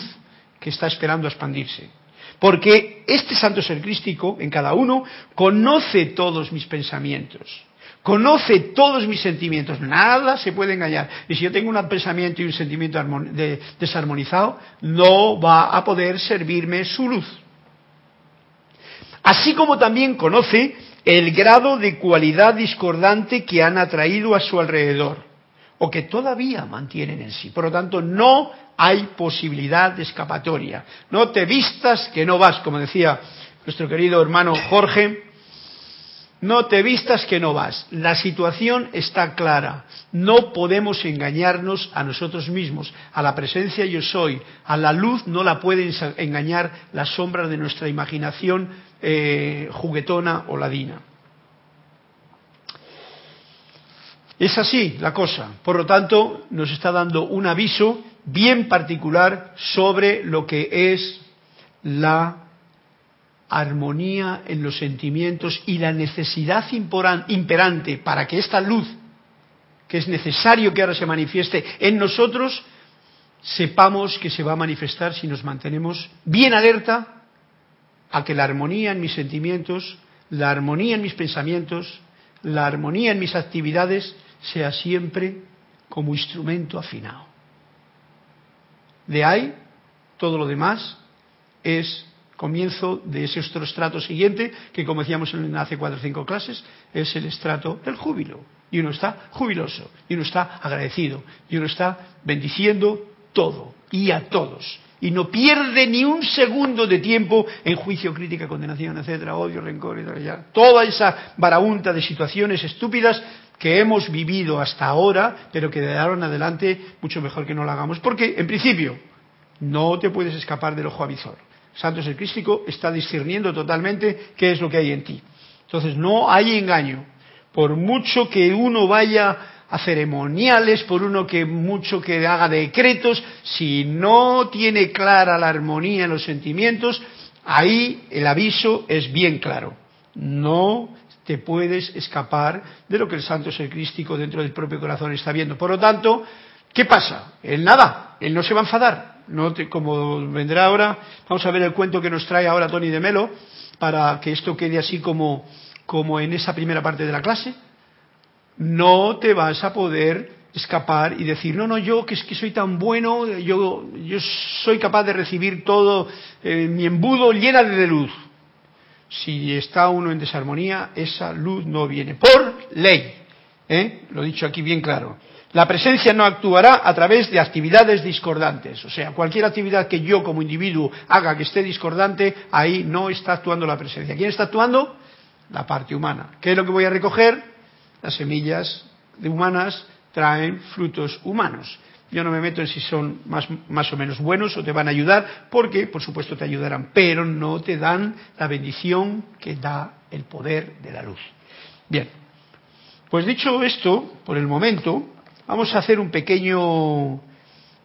que está esperando a expandirse. Porque este santo ser crístico en cada uno conoce todos mis pensamientos, conoce todos mis sentimientos, nada se puede engañar. Y si yo tengo un pensamiento y un sentimiento desarmonizado, no va a poder servirme su luz. Así como también conoce el grado de cualidad discordante que han atraído a su alrededor o que todavía mantienen en sí. Por lo tanto, no hay posibilidad de escapatoria. No te vistas que no vas, como decía nuestro querido hermano Jorge, no te vistas que no vas. La situación está clara. No podemos engañarnos a nosotros mismos. A la presencia yo soy. A la luz no la pueden engañar las sombras de nuestra imaginación eh, juguetona o ladina. Es así la cosa. Por lo tanto, nos está dando un aviso bien particular sobre lo que es la armonía en los sentimientos y la necesidad imperante para que esta luz, que es necesario que ahora se manifieste en nosotros, sepamos que se va a manifestar si nos mantenemos bien alerta a que la armonía en mis sentimientos, la armonía en mis pensamientos, la armonía en mis actividades sea siempre como instrumento afinado. De ahí, todo lo demás es comienzo de ese otro estrato siguiente, que como decíamos en hace cuatro o cinco clases, es el estrato del júbilo. Y uno está jubiloso, y uno está agradecido, y uno está bendiciendo todo y a todos. Y no pierde ni un segundo de tiempo en juicio, crítica, condenación, etcétera, odio, rencor, y toda esa varaunta de situaciones estúpidas que hemos vivido hasta ahora, pero que de ahora en adelante mucho mejor que no lo hagamos. Porque, en principio, no te puedes escapar del ojo avisor. Santo el Crístico está discerniendo totalmente qué es lo que hay en ti. Entonces, no hay engaño. Por mucho que uno vaya a ceremoniales, por uno que mucho que haga decretos, si no tiene clara la armonía en los sentimientos, ahí el aviso es bien claro. No te puedes escapar de lo que el santo ser crístico dentro del propio corazón está viendo. Por lo tanto, ¿qué pasa? Él nada, él no se va a enfadar. No como vendrá ahora, vamos a ver el cuento que nos trae ahora Tony de Melo, para que esto quede así como, como en esa primera parte de la clase. No te vas a poder escapar y decir, no, no, yo que es que soy tan bueno, yo, yo soy capaz de recibir todo eh, mi embudo llena de luz si está uno en desarmonía, esa luz no viene. Por ley. ¿eh? Lo he dicho aquí bien claro. La presencia no actuará a través de actividades discordantes. O sea, cualquier actividad que yo como individuo haga que esté discordante, ahí no está actuando la presencia. ¿Quién está actuando? La parte humana. ¿Qué es lo que voy a recoger? Las semillas de humanas traen frutos humanos. Yo no me meto en si son más, más, o menos buenos o te van a ayudar, porque por supuesto te ayudarán, pero no te dan la bendición que da el poder de la luz. Bien, Pues dicho esto, por el momento, vamos a hacer un pequeño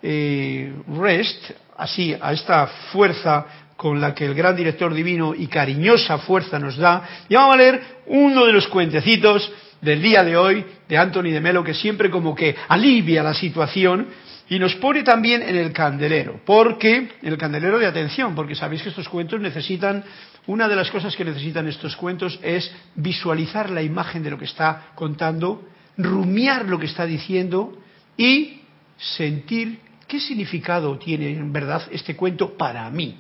eh, rest, así, a esta fuerza con la que el gran director divino y cariñosa fuerza nos da, y vamos a leer uno de los cuentecitos del día de hoy de Anthony de Melo, que siempre como que alivia la situación y nos pone también en el candelero, porque, en el candelero de atención, porque sabéis que estos cuentos necesitan, una de las cosas que necesitan estos cuentos es visualizar la imagen de lo que está contando, rumiar lo que está diciendo y sentir qué significado tiene en verdad este cuento para mí.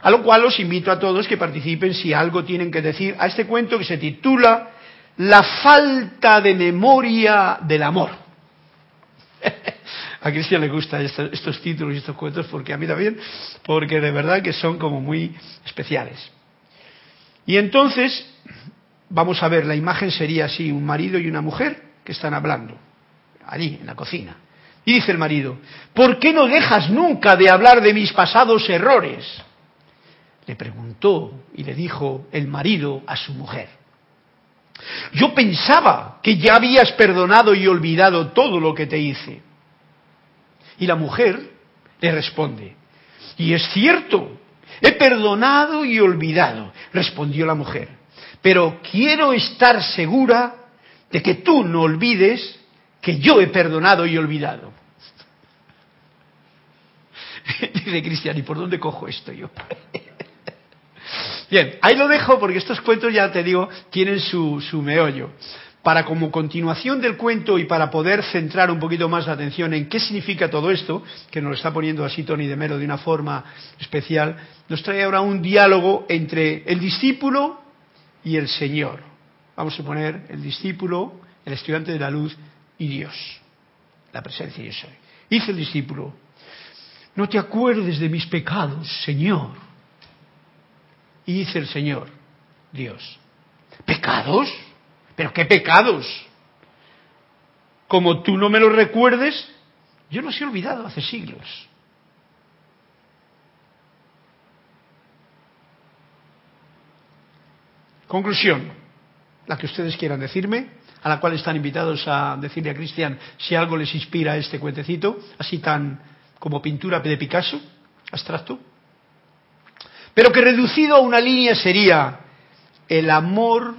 A lo cual os invito a todos que participen si algo tienen que decir a este cuento que se titula La falta de memoria del amor. a Cristian le gustan estos, títulos y estos cuentos porque a mí también, porque de verdad que son como muy especiales. Y entonces, vamos a ver, la imagen sería así, un marido y una mujer que están hablando, allí, en la cocina. Y dice el marido, ¿por qué no dejas nunca de hablar de mis pasados errores? Le preguntó y le dijo el marido a su mujer. Yo pensaba que ya habías perdonado y olvidado todo lo que te hice. Y la mujer le responde, y es cierto, he perdonado y olvidado, respondió la mujer, pero quiero estar segura de que tú no olvides que yo he perdonado y olvidado. Dice Cristian, ¿y por dónde cojo esto yo? Bien, ahí lo dejo porque estos cuentos, ya te digo, tienen su, su meollo para como continuación del cuento y para poder centrar un poquito más la atención en qué significa todo esto, que nos lo está poniendo así Tony de Melo de una forma especial, nos trae ahora un diálogo entre el discípulo y el Señor. Vamos a poner el discípulo, el estudiante de la luz y Dios, la presencia de soy. Dice el discípulo, no te acuerdes de mis pecados, Señor. Y dice el Señor, Dios, ¿pecados? ¿Pero qué pecados? Como tú no me los recuerdes, yo los he olvidado hace siglos. Conclusión, la que ustedes quieran decirme, a la cual están invitados a decirle a Cristian si algo les inspira este cuentecito, así tan como pintura de Picasso, abstracto, pero que reducido a una línea sería el amor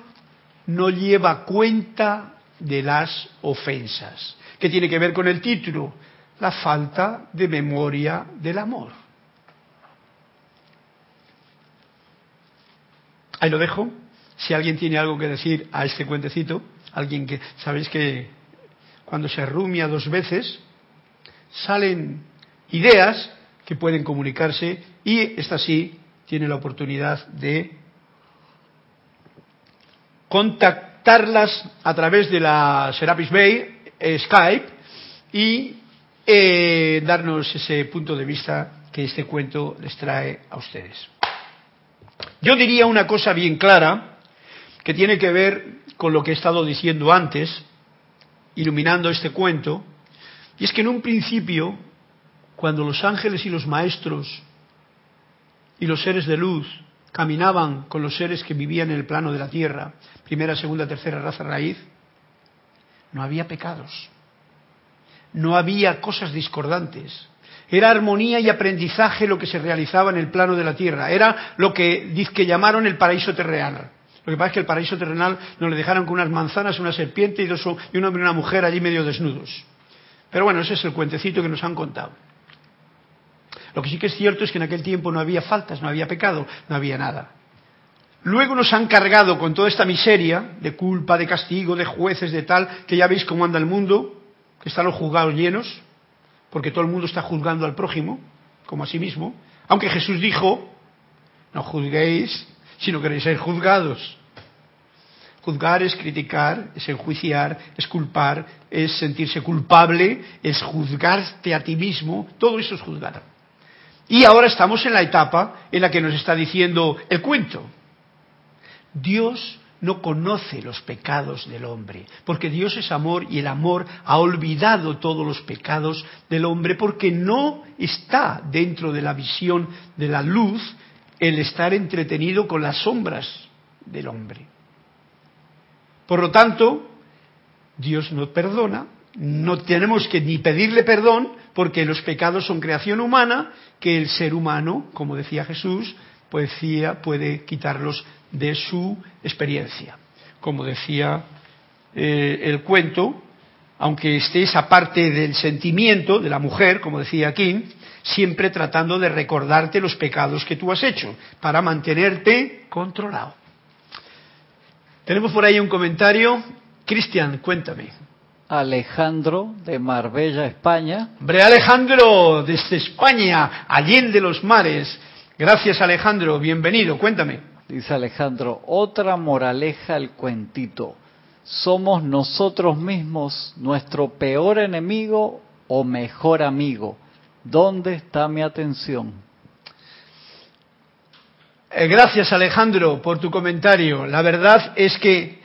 no lleva cuenta de las ofensas. ¿Qué tiene que ver con el título? La falta de memoria del amor. Ahí lo dejo. Si alguien tiene algo que decir a este cuentecito, alguien que, sabéis que cuando se rumia dos veces, salen ideas que pueden comunicarse y esta sí tiene la oportunidad de contactarlas a través de la Serapis Bay, eh, Skype, y eh, darnos ese punto de vista que este cuento les trae a ustedes. Yo diría una cosa bien clara, que tiene que ver con lo que he estado diciendo antes, iluminando este cuento, y es que en un principio, cuando los ángeles y los maestros y los seres de luz caminaban con los seres que vivían en el plano de la tierra, primera, segunda, tercera raza raíz, no había pecados, no había cosas discordantes. Era armonía y aprendizaje lo que se realizaba en el plano de la tierra. Era lo que, que llamaron el paraíso terrenal. Lo que pasa es que el paraíso terrenal nos le dejaron con unas manzanas, una serpiente y, dos, y un hombre y una mujer allí medio desnudos. Pero bueno, ese es el cuentecito que nos han contado. Lo que sí que es cierto es que en aquel tiempo no había faltas, no había pecado, no había nada. Luego nos han cargado con toda esta miseria de culpa, de castigo, de jueces, de tal, que ya veis cómo anda el mundo, que están los juzgados llenos, porque todo el mundo está juzgando al prójimo, como a sí mismo. Aunque Jesús dijo, no juzguéis si no queréis ser juzgados. Juzgar es criticar, es enjuiciar, es culpar, es sentirse culpable, es juzgarte a ti mismo, todo eso es juzgar. Y ahora estamos en la etapa en la que nos está diciendo el cuento. Dios no conoce los pecados del hombre, porque Dios es amor y el amor ha olvidado todos los pecados del hombre porque no está dentro de la visión de la luz el estar entretenido con las sombras del hombre. Por lo tanto, Dios no perdona, no tenemos que ni pedirle perdón porque los pecados son creación humana que el ser humano, como decía Jesús, pues puede quitarlos de su experiencia. Como decía eh, el cuento, aunque esté esa parte del sentimiento de la mujer, como decía King, siempre tratando de recordarte los pecados que tú has hecho para mantenerte controlado. Tenemos por ahí un comentario. Cristian, cuéntame. Alejandro de Marbella, España. Hombre, Alejandro, desde España, allende los mares. Gracias, Alejandro. Bienvenido. Cuéntame. Dice Alejandro, otra moraleja al cuentito. ¿Somos nosotros mismos nuestro peor enemigo o mejor amigo? ¿Dónde está mi atención? Eh, gracias Alejandro por tu comentario. La verdad es que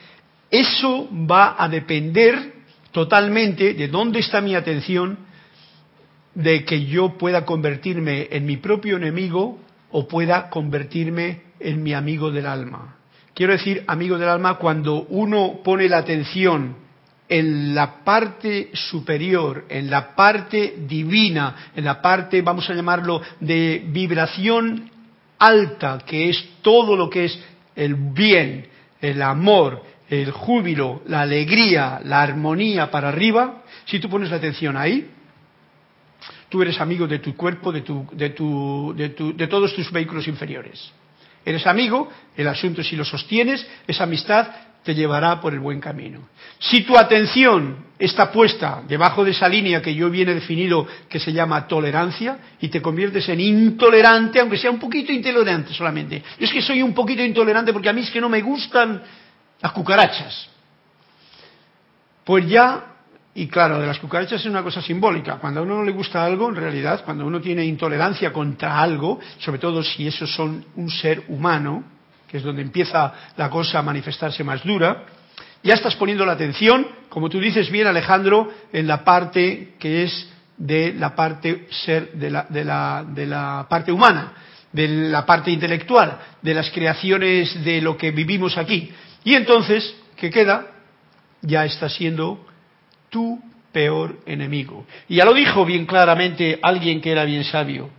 eso va a depender totalmente de dónde está mi atención, de que yo pueda convertirme en mi propio enemigo o pueda convertirme en mi amigo del alma. Quiero decir amigo del alma cuando uno pone la atención en la parte superior, en la parte divina, en la parte, vamos a llamarlo, de vibración alta, que es todo lo que es el bien, el amor, el júbilo, la alegría, la armonía para arriba, si tú pones la atención ahí, tú eres amigo de tu cuerpo, de, tu, de, tu, de, tu, de todos tus vehículos inferiores. Eres amigo, el asunto si lo sostienes, esa amistad te llevará por el buen camino. Si tu atención está puesta debajo de esa línea que yo viene definido que se llama tolerancia y te conviertes en intolerante, aunque sea un poquito intolerante solamente. Yo es que soy un poquito intolerante porque a mí es que no me gustan las cucarachas. Pues ya, y claro, de las cucarachas es una cosa simbólica. Cuando a uno no le gusta algo, en realidad, cuando uno tiene intolerancia contra algo, sobre todo si esos son un ser humano, que es donde empieza la cosa a manifestarse más dura, ya estás poniendo la atención, como tú dices bien Alejandro, en la parte que es de la parte ser de la, de la, de la parte humana, de la parte intelectual, de las creaciones de lo que vivimos aquí. Y entonces, ¿qué queda? Ya está siendo tu peor enemigo. Y ya lo dijo bien claramente alguien que era bien sabio.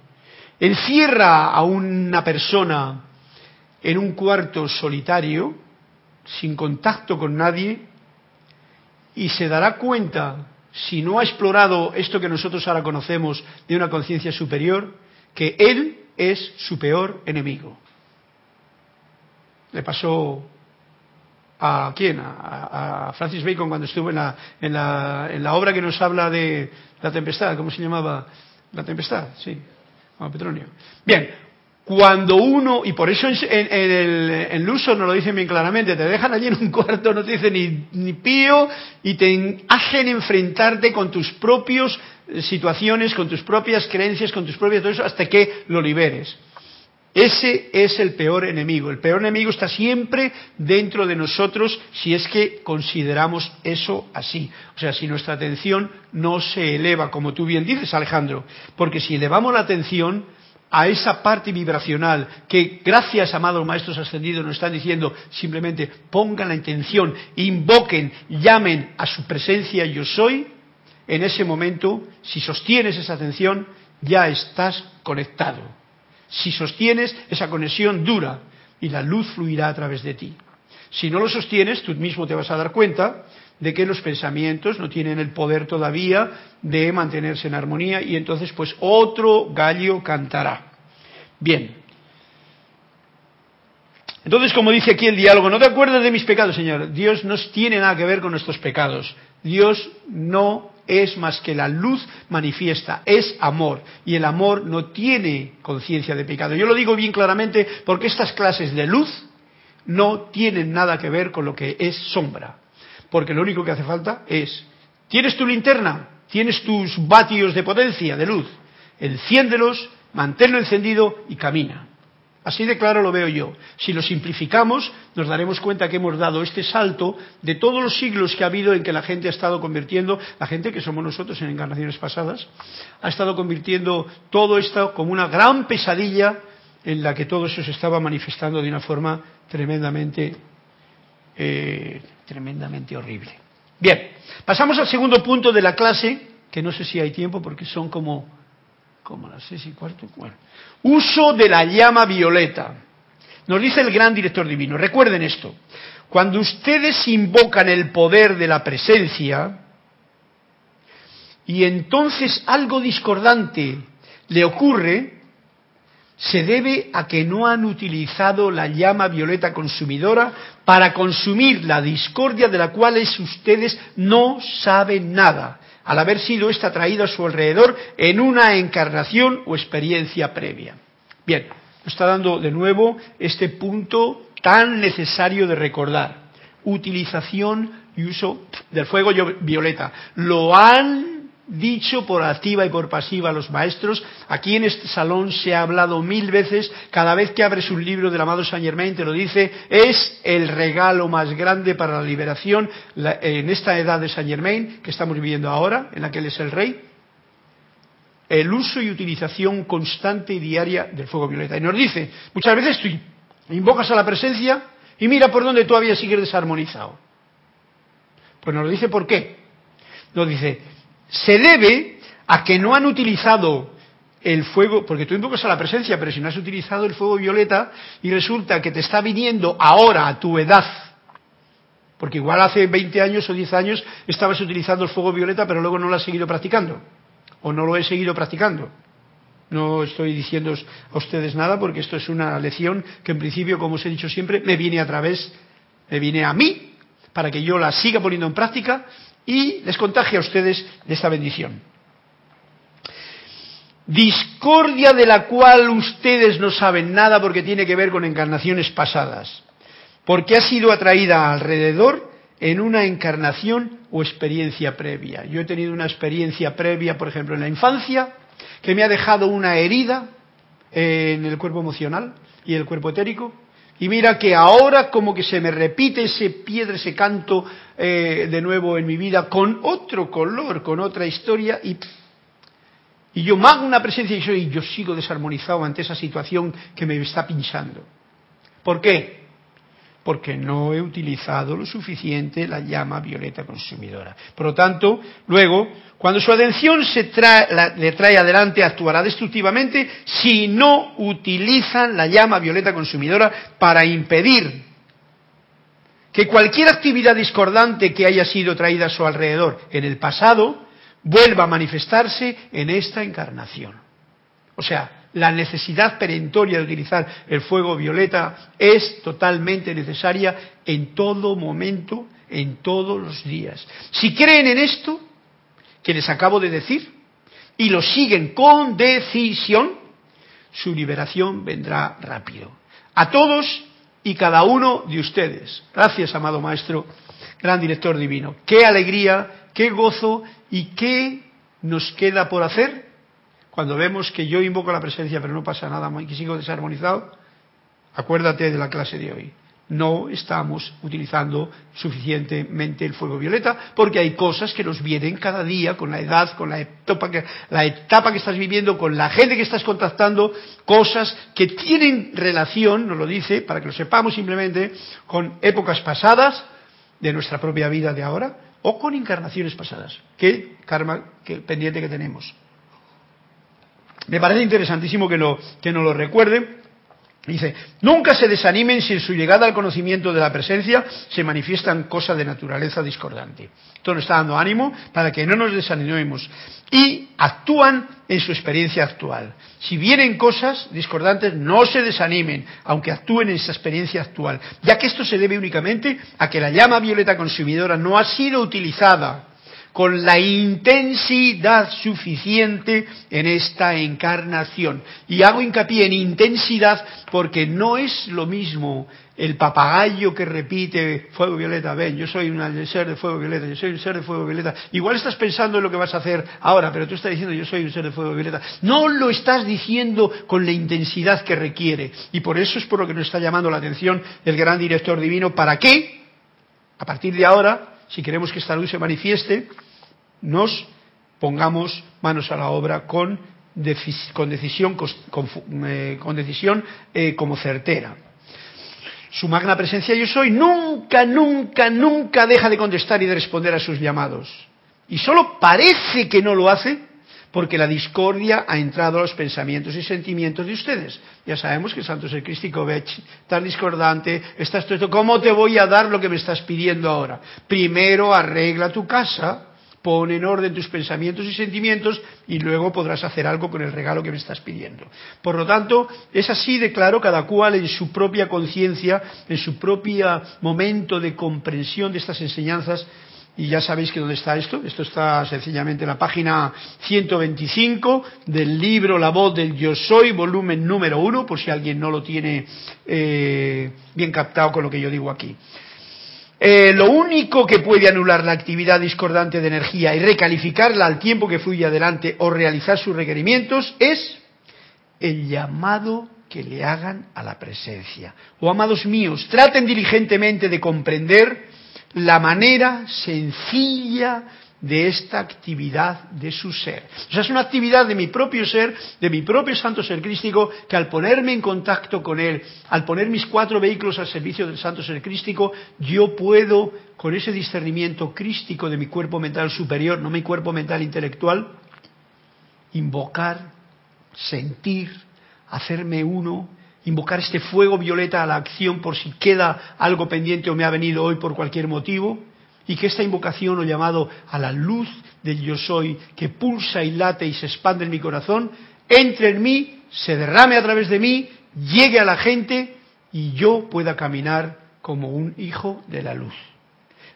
Encierra a una persona en un cuarto solitario, sin contacto con nadie, y se dará cuenta, si no ha explorado esto que nosotros ahora conocemos de una conciencia superior, que él es su peor enemigo. Le pasó a quién? A, Francis Bacon cuando estuvo en la, en, la, en la obra que nos habla de la tempestad, ¿cómo se llamaba? La tempestad, sí, a Petronio. Bien, cuando uno, y por eso en, el en Luso nos lo dicen bien claramente, te dejan allí en un cuarto, no te dicen ni, ni pío, y te hacen enfrentarte con tus propias eh, situaciones, con tus propias creencias, con tus propias todo eso, hasta que lo liberes. Ese es el peor enemigo. El peor enemigo está siempre dentro de nosotros si es que consideramos eso así. O sea, si nuestra atención no se eleva, como tú bien dices, Alejandro. Porque si elevamos la atención, a esa parte vibracional que gracias, amados maestros ascendidos, nos están diciendo simplemente pongan la intención, invoquen, llamen a su presencia yo soy, en ese momento, si sostienes esa atención, ya estás conectado. Si sostienes, esa conexión dura y la luz fluirá a través de ti. Si no lo sostienes, tú mismo te vas a dar cuenta de que los pensamientos no tienen el poder todavía de mantenerse en armonía y entonces pues otro gallo cantará. Bien. Entonces, como dice aquí el diálogo, no te acuerdas de mis pecados, Señor. Dios no tiene nada que ver con nuestros pecados. Dios no es más que la luz manifiesta, es amor. Y el amor no tiene conciencia de pecado. Yo lo digo bien claramente porque estas clases de luz no tienen nada que ver con lo que es sombra porque lo único que hace falta es, ¿tienes tu linterna? ¿Tienes tus vatios de potencia, de luz? Enciéndelos, manténlo encendido y camina. Así de claro lo veo yo. Si lo simplificamos, nos daremos cuenta que hemos dado este salto de todos los siglos que ha habido en que la gente ha estado convirtiendo, la gente que somos nosotros en encarnaciones pasadas, ha estado convirtiendo todo esto como una gran pesadilla en la que todo eso se estaba manifestando de una forma tremendamente eh, tremendamente horrible. Bien, pasamos al segundo punto de la clase, que no sé si hay tiempo porque son como, como las seis y cuarto. Uso de la llama violeta. Nos dice el gran director divino, recuerden esto, cuando ustedes invocan el poder de la presencia y entonces algo discordante le ocurre, se debe a que no han utilizado la llama violeta consumidora para consumir la discordia de la cual ustedes no saben nada, al haber sido esta traída a su alrededor en una encarnación o experiencia previa. Bien, nos está dando de nuevo este punto tan necesario de recordar. Utilización y uso del fuego violeta. Lo han dicho por activa y por pasiva a los maestros. Aquí en este salón se ha hablado mil veces, cada vez que abres un libro del amado Saint Germain te lo dice, es el regalo más grande para la liberación en esta edad de Saint Germain que estamos viviendo ahora, en la que él es el rey. El uso y utilización constante y diaria del fuego violeta. Y nos dice, muchas veces tú invocas a la presencia y mira por dónde todavía sigues desarmonizado. Pues nos lo dice por qué. Nos dice, se debe a que no han utilizado el fuego, porque tú invocas a la presencia, pero si no has utilizado el fuego violeta y resulta que te está viniendo ahora a tu edad, porque igual hace 20 años o 10 años estabas utilizando el fuego violeta, pero luego no lo has seguido practicando, o no lo he seguido practicando. No estoy diciendo a ustedes nada porque esto es una lección que en principio, como os he dicho siempre, me viene a través, me viene a mí, para que yo la siga poniendo en práctica y les contagie a ustedes de esta bendición. Discordia de la cual ustedes no saben nada porque tiene que ver con encarnaciones pasadas, porque ha sido atraída alrededor en una encarnación o experiencia previa. Yo he tenido una experiencia previa, por ejemplo, en la infancia, que me ha dejado una herida en el cuerpo emocional y el cuerpo etérico, y mira que ahora como que se me repite ese piedra, ese canto eh, de nuevo en mi vida con otro color, con otra historia y, y yo mago una presencia y yo, y yo sigo desarmonizado ante esa situación que me está pinchando. ¿Por qué? porque no he utilizado lo suficiente la llama violeta consumidora. Por lo tanto, luego, cuando su atención se le trae adelante, actuará destructivamente si no utilizan la llama violeta consumidora para impedir que cualquier actividad discordante que haya sido traída a su alrededor en el pasado vuelva a manifestarse en esta encarnación. O sea, la necesidad perentoria de utilizar el fuego violeta es totalmente necesaria en todo momento, en todos los días. Si creen en esto, que les acabo de decir, y lo siguen con decisión, su liberación vendrá rápido. A todos y cada uno de ustedes. Gracias, amado Maestro, gran director divino. Qué alegría, qué gozo y qué nos queda por hacer cuando vemos que yo invoco la presencia pero no pasa nada que sigo desarmonizado, acuérdate de la clase de hoy. No estamos utilizando suficientemente el fuego violeta porque hay cosas que nos vienen cada día con la edad, con la etapa que, la etapa que estás viviendo, con la gente que estás contactando, cosas que tienen relación, nos lo dice, para que lo sepamos simplemente, con épocas pasadas de nuestra propia vida de ahora o con encarnaciones pasadas. Qué karma qué pendiente que tenemos. Me parece interesantísimo que, lo, que nos lo recuerde. Dice, nunca se desanimen si en su llegada al conocimiento de la presencia se manifiestan cosas de naturaleza discordante. Esto nos está dando ánimo para que no nos desanimemos. Y actúan en su experiencia actual. Si vienen cosas discordantes, no se desanimen, aunque actúen en esa experiencia actual, ya que esto se debe únicamente a que la llama violeta consumidora no ha sido utilizada con la intensidad suficiente en esta encarnación. Y hago hincapié en intensidad porque no es lo mismo el papagayo que repite fuego violeta, ven, yo soy un ser de fuego violeta, yo soy un ser de fuego violeta. Igual estás pensando en lo que vas a hacer ahora, pero tú estás diciendo yo soy un ser de fuego violeta. No lo estás diciendo con la intensidad que requiere. Y por eso es por lo que nos está llamando la atención el gran director divino. ¿Para qué? A partir de ahora, si queremos que esta luz se manifieste, nos pongamos manos a la obra con, decisión, con, eh, decisión eh, como certera. su magna presencia yo soy, nunca, nunca, nunca deja de contestar y de responder a sus llamados. Y solo parece que no lo hace porque la discordia ha entrado a los pensamientos y sentimientos de ustedes. Ya sabemos que Santo Ser Crístico tan discordante, estás todo ¿cómo te voy a dar lo que me estás pidiendo ahora? Primero arregla tu casa, pon en orden tus pensamientos y sentimientos y luego podrás hacer algo con el regalo que me estás pidiendo. Por lo tanto, es así de claro cada cual en su propia conciencia, en su propio momento de comprensión de estas enseñanzas, y ya sabéis que dónde está esto. Esto está sencillamente en la página 125 del libro La voz del yo soy, volumen número uno, por si alguien no lo tiene eh, bien captado con lo que yo digo aquí. Eh, lo único que puede anular la actividad discordante de energía y recalificarla al tiempo que fluye adelante o realizar sus requerimientos es el llamado que le hagan a la presencia. O oh, amados míos, traten diligentemente de comprender la manera sencilla de esta actividad de su ser. O sea, es una actividad de mi propio ser, de mi propio santo ser crístico, que al ponerme en contacto con él, al poner mis cuatro vehículos al servicio del santo ser crístico, yo puedo, con ese discernimiento crístico de mi cuerpo mental superior, no mi cuerpo mental intelectual, invocar, sentir, hacerme uno invocar este fuego violeta a la acción por si queda algo pendiente o me ha venido hoy por cualquier motivo, y que esta invocación o llamado a la luz del yo soy que pulsa y late y se expande en mi corazón, entre en mí, se derrame a través de mí, llegue a la gente y yo pueda caminar como un hijo de la luz.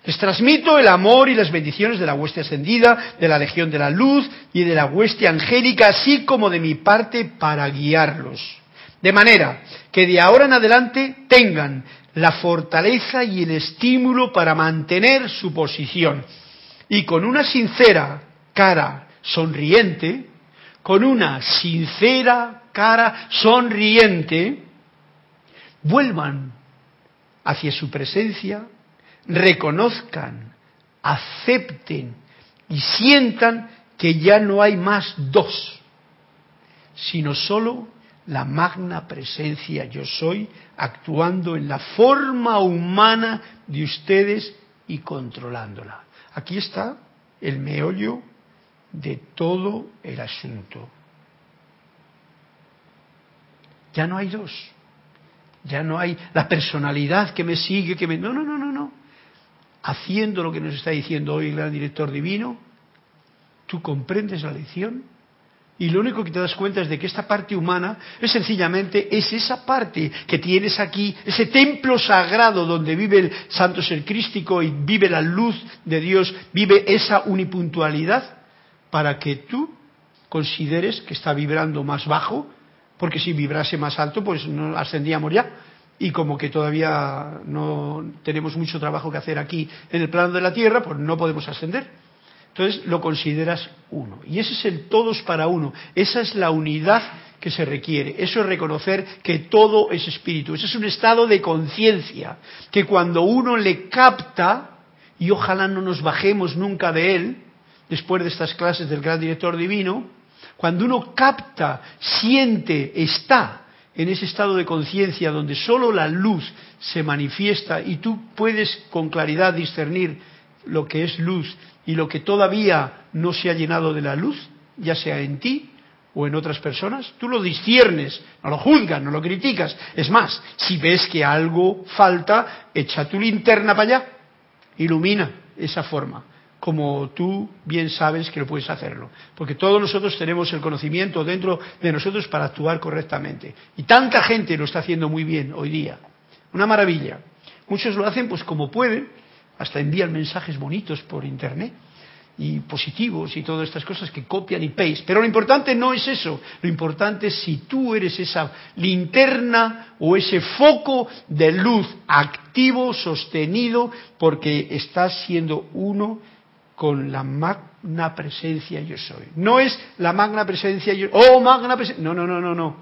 Les transmito el amor y las bendiciones de la hueste ascendida, de la legión de la luz y de la hueste angélica, así como de mi parte para guiarlos. De manera que de ahora en adelante tengan la fortaleza y el estímulo para mantener su posición. Y con una sincera cara sonriente, con una sincera cara sonriente, vuelvan hacia su presencia, reconozcan, acepten y sientan que ya no hay más dos, sino solo la magna presencia yo soy actuando en la forma humana de ustedes y controlándola. Aquí está el meollo de todo el asunto. Ya no hay dos. Ya no hay la personalidad que me sigue, que me... No, no, no, no, no. Haciendo lo que nos está diciendo hoy el gran director divino, tú comprendes la lección y lo único que te das cuenta es de que esta parte humana es sencillamente es esa parte que tienes aquí, ese templo sagrado donde vive el santo ser crístico y vive la luz de Dios, vive esa unipuntualidad para que tú consideres que está vibrando más bajo, porque si vibrase más alto pues no ascendíamos ya y como que todavía no tenemos mucho trabajo que hacer aquí en el plano de la Tierra, pues no podemos ascender. Entonces lo consideras uno. Y ese es el todos para uno. Esa es la unidad que se requiere. Eso es reconocer que todo es espíritu. Ese es un estado de conciencia que cuando uno le capta, y ojalá no nos bajemos nunca de él, después de estas clases del gran director divino, cuando uno capta, siente, está en ese estado de conciencia donde solo la luz se manifiesta y tú puedes con claridad discernir lo que es luz y lo que todavía no se ha llenado de la luz, ya sea en ti o en otras personas, tú lo disciernes, no lo juzgas, no lo criticas. Es más, si ves que algo falta, echa tu linterna para allá, ilumina esa forma, como tú bien sabes que lo puedes hacerlo. Porque todos nosotros tenemos el conocimiento dentro de nosotros para actuar correctamente. Y tanta gente lo está haciendo muy bien hoy día. Una maravilla. Muchos lo hacen pues como pueden, hasta envían mensajes bonitos por internet y positivos y todas estas cosas que copian y paste. Pero lo importante no es eso, lo importante es si tú eres esa linterna o ese foco de luz activo, sostenido, porque estás siendo uno con la magna presencia yo soy. No es la magna presencia yo, oh magna presencia, no, no, no, no, no.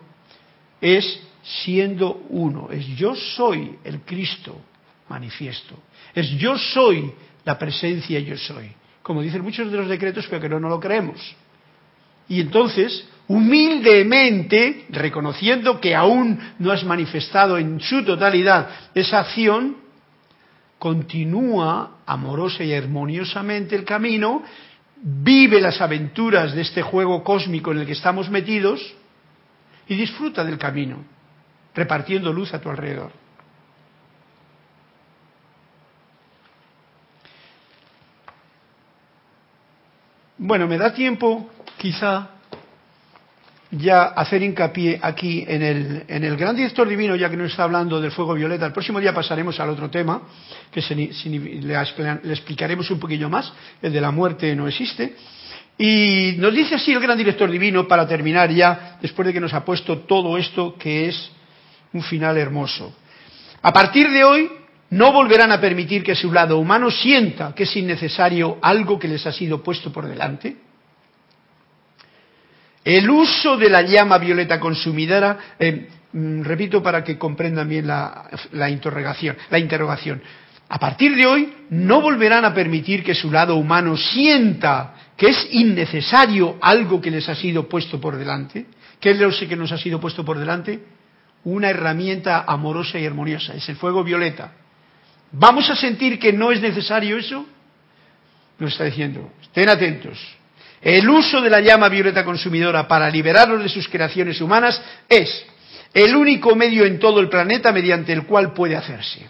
Es siendo uno, es yo soy el Cristo manifiesto. Es yo soy la presencia, yo soy. Como dicen muchos de los decretos, pero que no, no lo creemos. Y entonces, humildemente, reconociendo que aún no has manifestado en su totalidad esa acción, continúa amorosa y armoniosamente el camino, vive las aventuras de este juego cósmico en el que estamos metidos y disfruta del camino, repartiendo luz a tu alrededor. Bueno, me da tiempo, quizá, ya hacer hincapié aquí en el, en el gran director divino, ya que nos está hablando del fuego violeta. El próximo día pasaremos al otro tema, que le, explicaremos un poquillo más. El de la muerte no existe. Y nos dice así el gran director divino, para terminar ya, después de que nos ha puesto todo esto, que es un final hermoso. A partir de hoy, no volverán a permitir que su lado humano sienta que es innecesario algo que les ha sido puesto por delante el uso de la llama violeta consumidora, eh, mm, repito para que comprendan bien la, interrogación, la interrogación. A partir de hoy no volverán a permitir que su lado humano sienta que es innecesario algo que les ha sido puesto por delante. ¿Qué es lo que nos ha sido puesto por delante? Una herramienta amorosa y armoniosa, es el fuego violeta. ¿Vamos a sentir que no es necesario eso? Nos está diciendo, estén atentos, el uso de la llama violeta consumidora para liberarlos de sus creaciones humanas es el único medio en todo el planeta mediante el cual puede hacerse.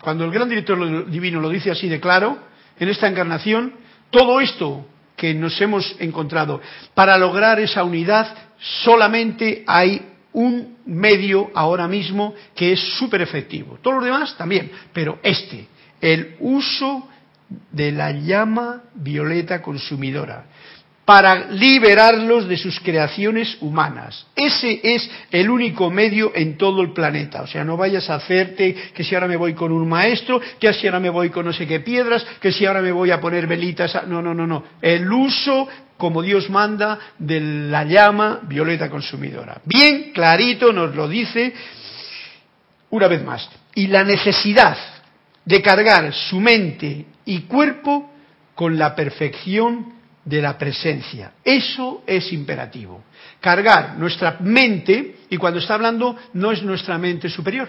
Cuando el gran director divino lo dice así de claro, en esta encarnación, todo esto que nos hemos encontrado, para lograr esa unidad solamente hay un medio ahora mismo que es súper efectivo. Todos los demás también, pero este, el uso de la llama violeta consumidora para liberarlos de sus creaciones humanas. Ese es el único medio en todo el planeta. O sea, no vayas a hacerte que si ahora me voy con un maestro, que si ahora me voy con no sé qué piedras, que si ahora me voy a poner velitas. No, no, no, no. El uso, como Dios manda, de la llama violeta consumidora. Bien clarito nos lo dice una vez más. Y la necesidad de cargar su mente y cuerpo con la perfección de la presencia. Eso es imperativo. Cargar nuestra mente, y cuando está hablando no es nuestra mente superior,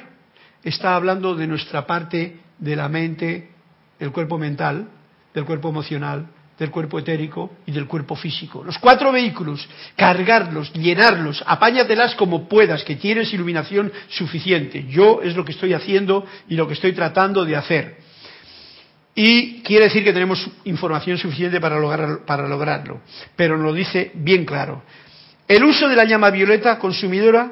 está hablando de nuestra parte de la mente, del cuerpo mental, del cuerpo emocional, del cuerpo etérico y del cuerpo físico. Los cuatro vehículos, cargarlos, llenarlos, apáñatelas como puedas, que tienes iluminación suficiente. Yo es lo que estoy haciendo y lo que estoy tratando de hacer. Y quiere decir que tenemos información suficiente para, para lograrlo, pero nos lo dice bien claro. El uso de la llama violeta consumidora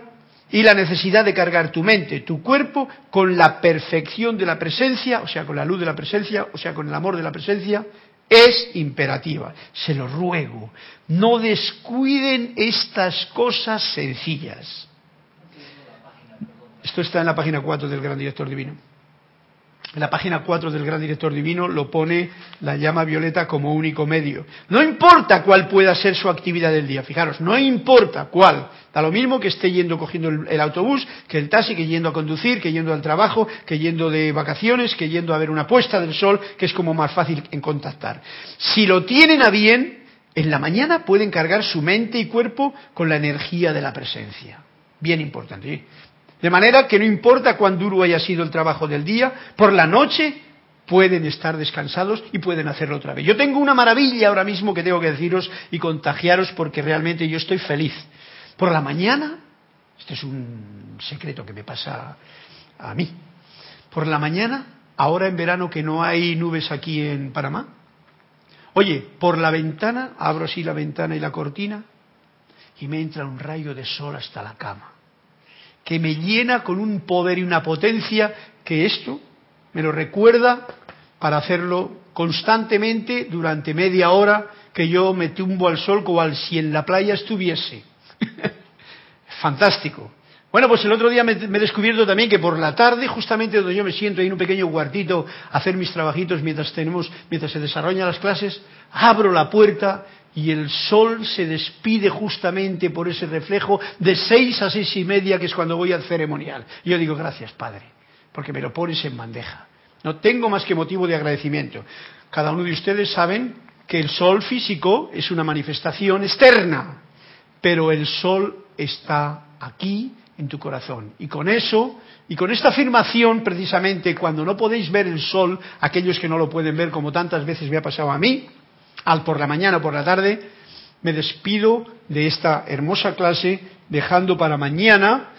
y la necesidad de cargar tu mente, tu cuerpo, con la perfección de la presencia, o sea, con la luz de la presencia, o sea, con el amor de la presencia, es imperativa. Se lo ruego, no descuiden estas cosas sencillas. Esto está en la página 4 del Gran Director Divino. En la página 4 del Gran Director Divino lo pone la llama violeta como único medio. No importa cuál pueda ser su actividad del día, fijaros, no importa cuál. Da lo mismo que esté yendo cogiendo el, autobús, que el taxi, que yendo a conducir, que yendo al trabajo, que yendo de vacaciones, que yendo a ver una puesta del sol, que es como más fácil en contactar. Si lo tienen a bien, en la mañana pueden cargar su mente y cuerpo con la energía de la presencia. Bien importante. De manera que no importa cuán duro haya sido el trabajo del día, por la noche pueden estar descansados y pueden hacerlo otra vez. Yo tengo una maravilla ahora mismo que tengo que deciros y contagiaros porque realmente yo estoy feliz. Por la mañana, este es un secreto que me pasa a mí, por la mañana, ahora en verano que no hay nubes aquí en Panamá, oye, por la ventana, abro así la ventana y la cortina y me entra un rayo de sol hasta la cama que me llena con un poder y una potencia que esto me lo recuerda para hacerlo constantemente durante media hora que yo me tumbo al sol como si en la playa estuviese. Fantástico. Bueno, pues el otro día me, he descubierto también que por la tarde, justamente donde yo me siento ahí en un pequeño cuartito a hacer mis trabajitos mientras tenemos, mientras se desarrollan las clases, abro la puerta y el sol se despide justamente por ese reflejo de seis a seis y media, que es cuando voy al ceremonial. Yo digo, gracias, Padre, porque me lo pones en bandeja. No tengo más que motivo de agradecimiento. Cada uno de ustedes saben que el sol físico es una manifestación externa, pero el sol está aquí en tu corazón. Y con eso, y con esta afirmación, precisamente, cuando no podéis ver el sol, aquellos que no lo pueden ver, como tantas veces me ha pasado a mí, al por la mañana o por la tarde, me despido de esta hermosa clase, dejando para mañana,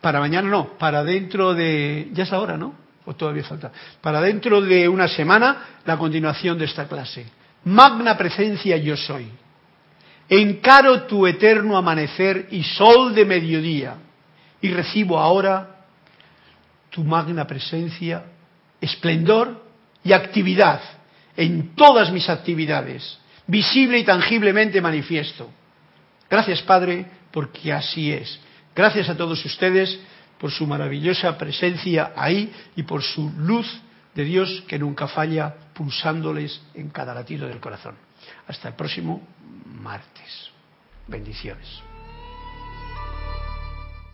para mañana no, para dentro de, ya es la hora, ¿no? O todavía falta, para dentro de una semana, la continuación de esta clase. Magna presencia yo soy. Encaro tu eterno amanecer y sol de mediodía y recibo ahora tu magna presencia, esplendor y actividad en todas mis actividades, visible y tangiblemente manifiesto. Gracias, Padre, porque así es. Gracias a todos ustedes por su maravillosa presencia ahí y por su luz de Dios que nunca falla pulsándoles en cada latido del corazón. Hasta el próximo martes. Bendiciones.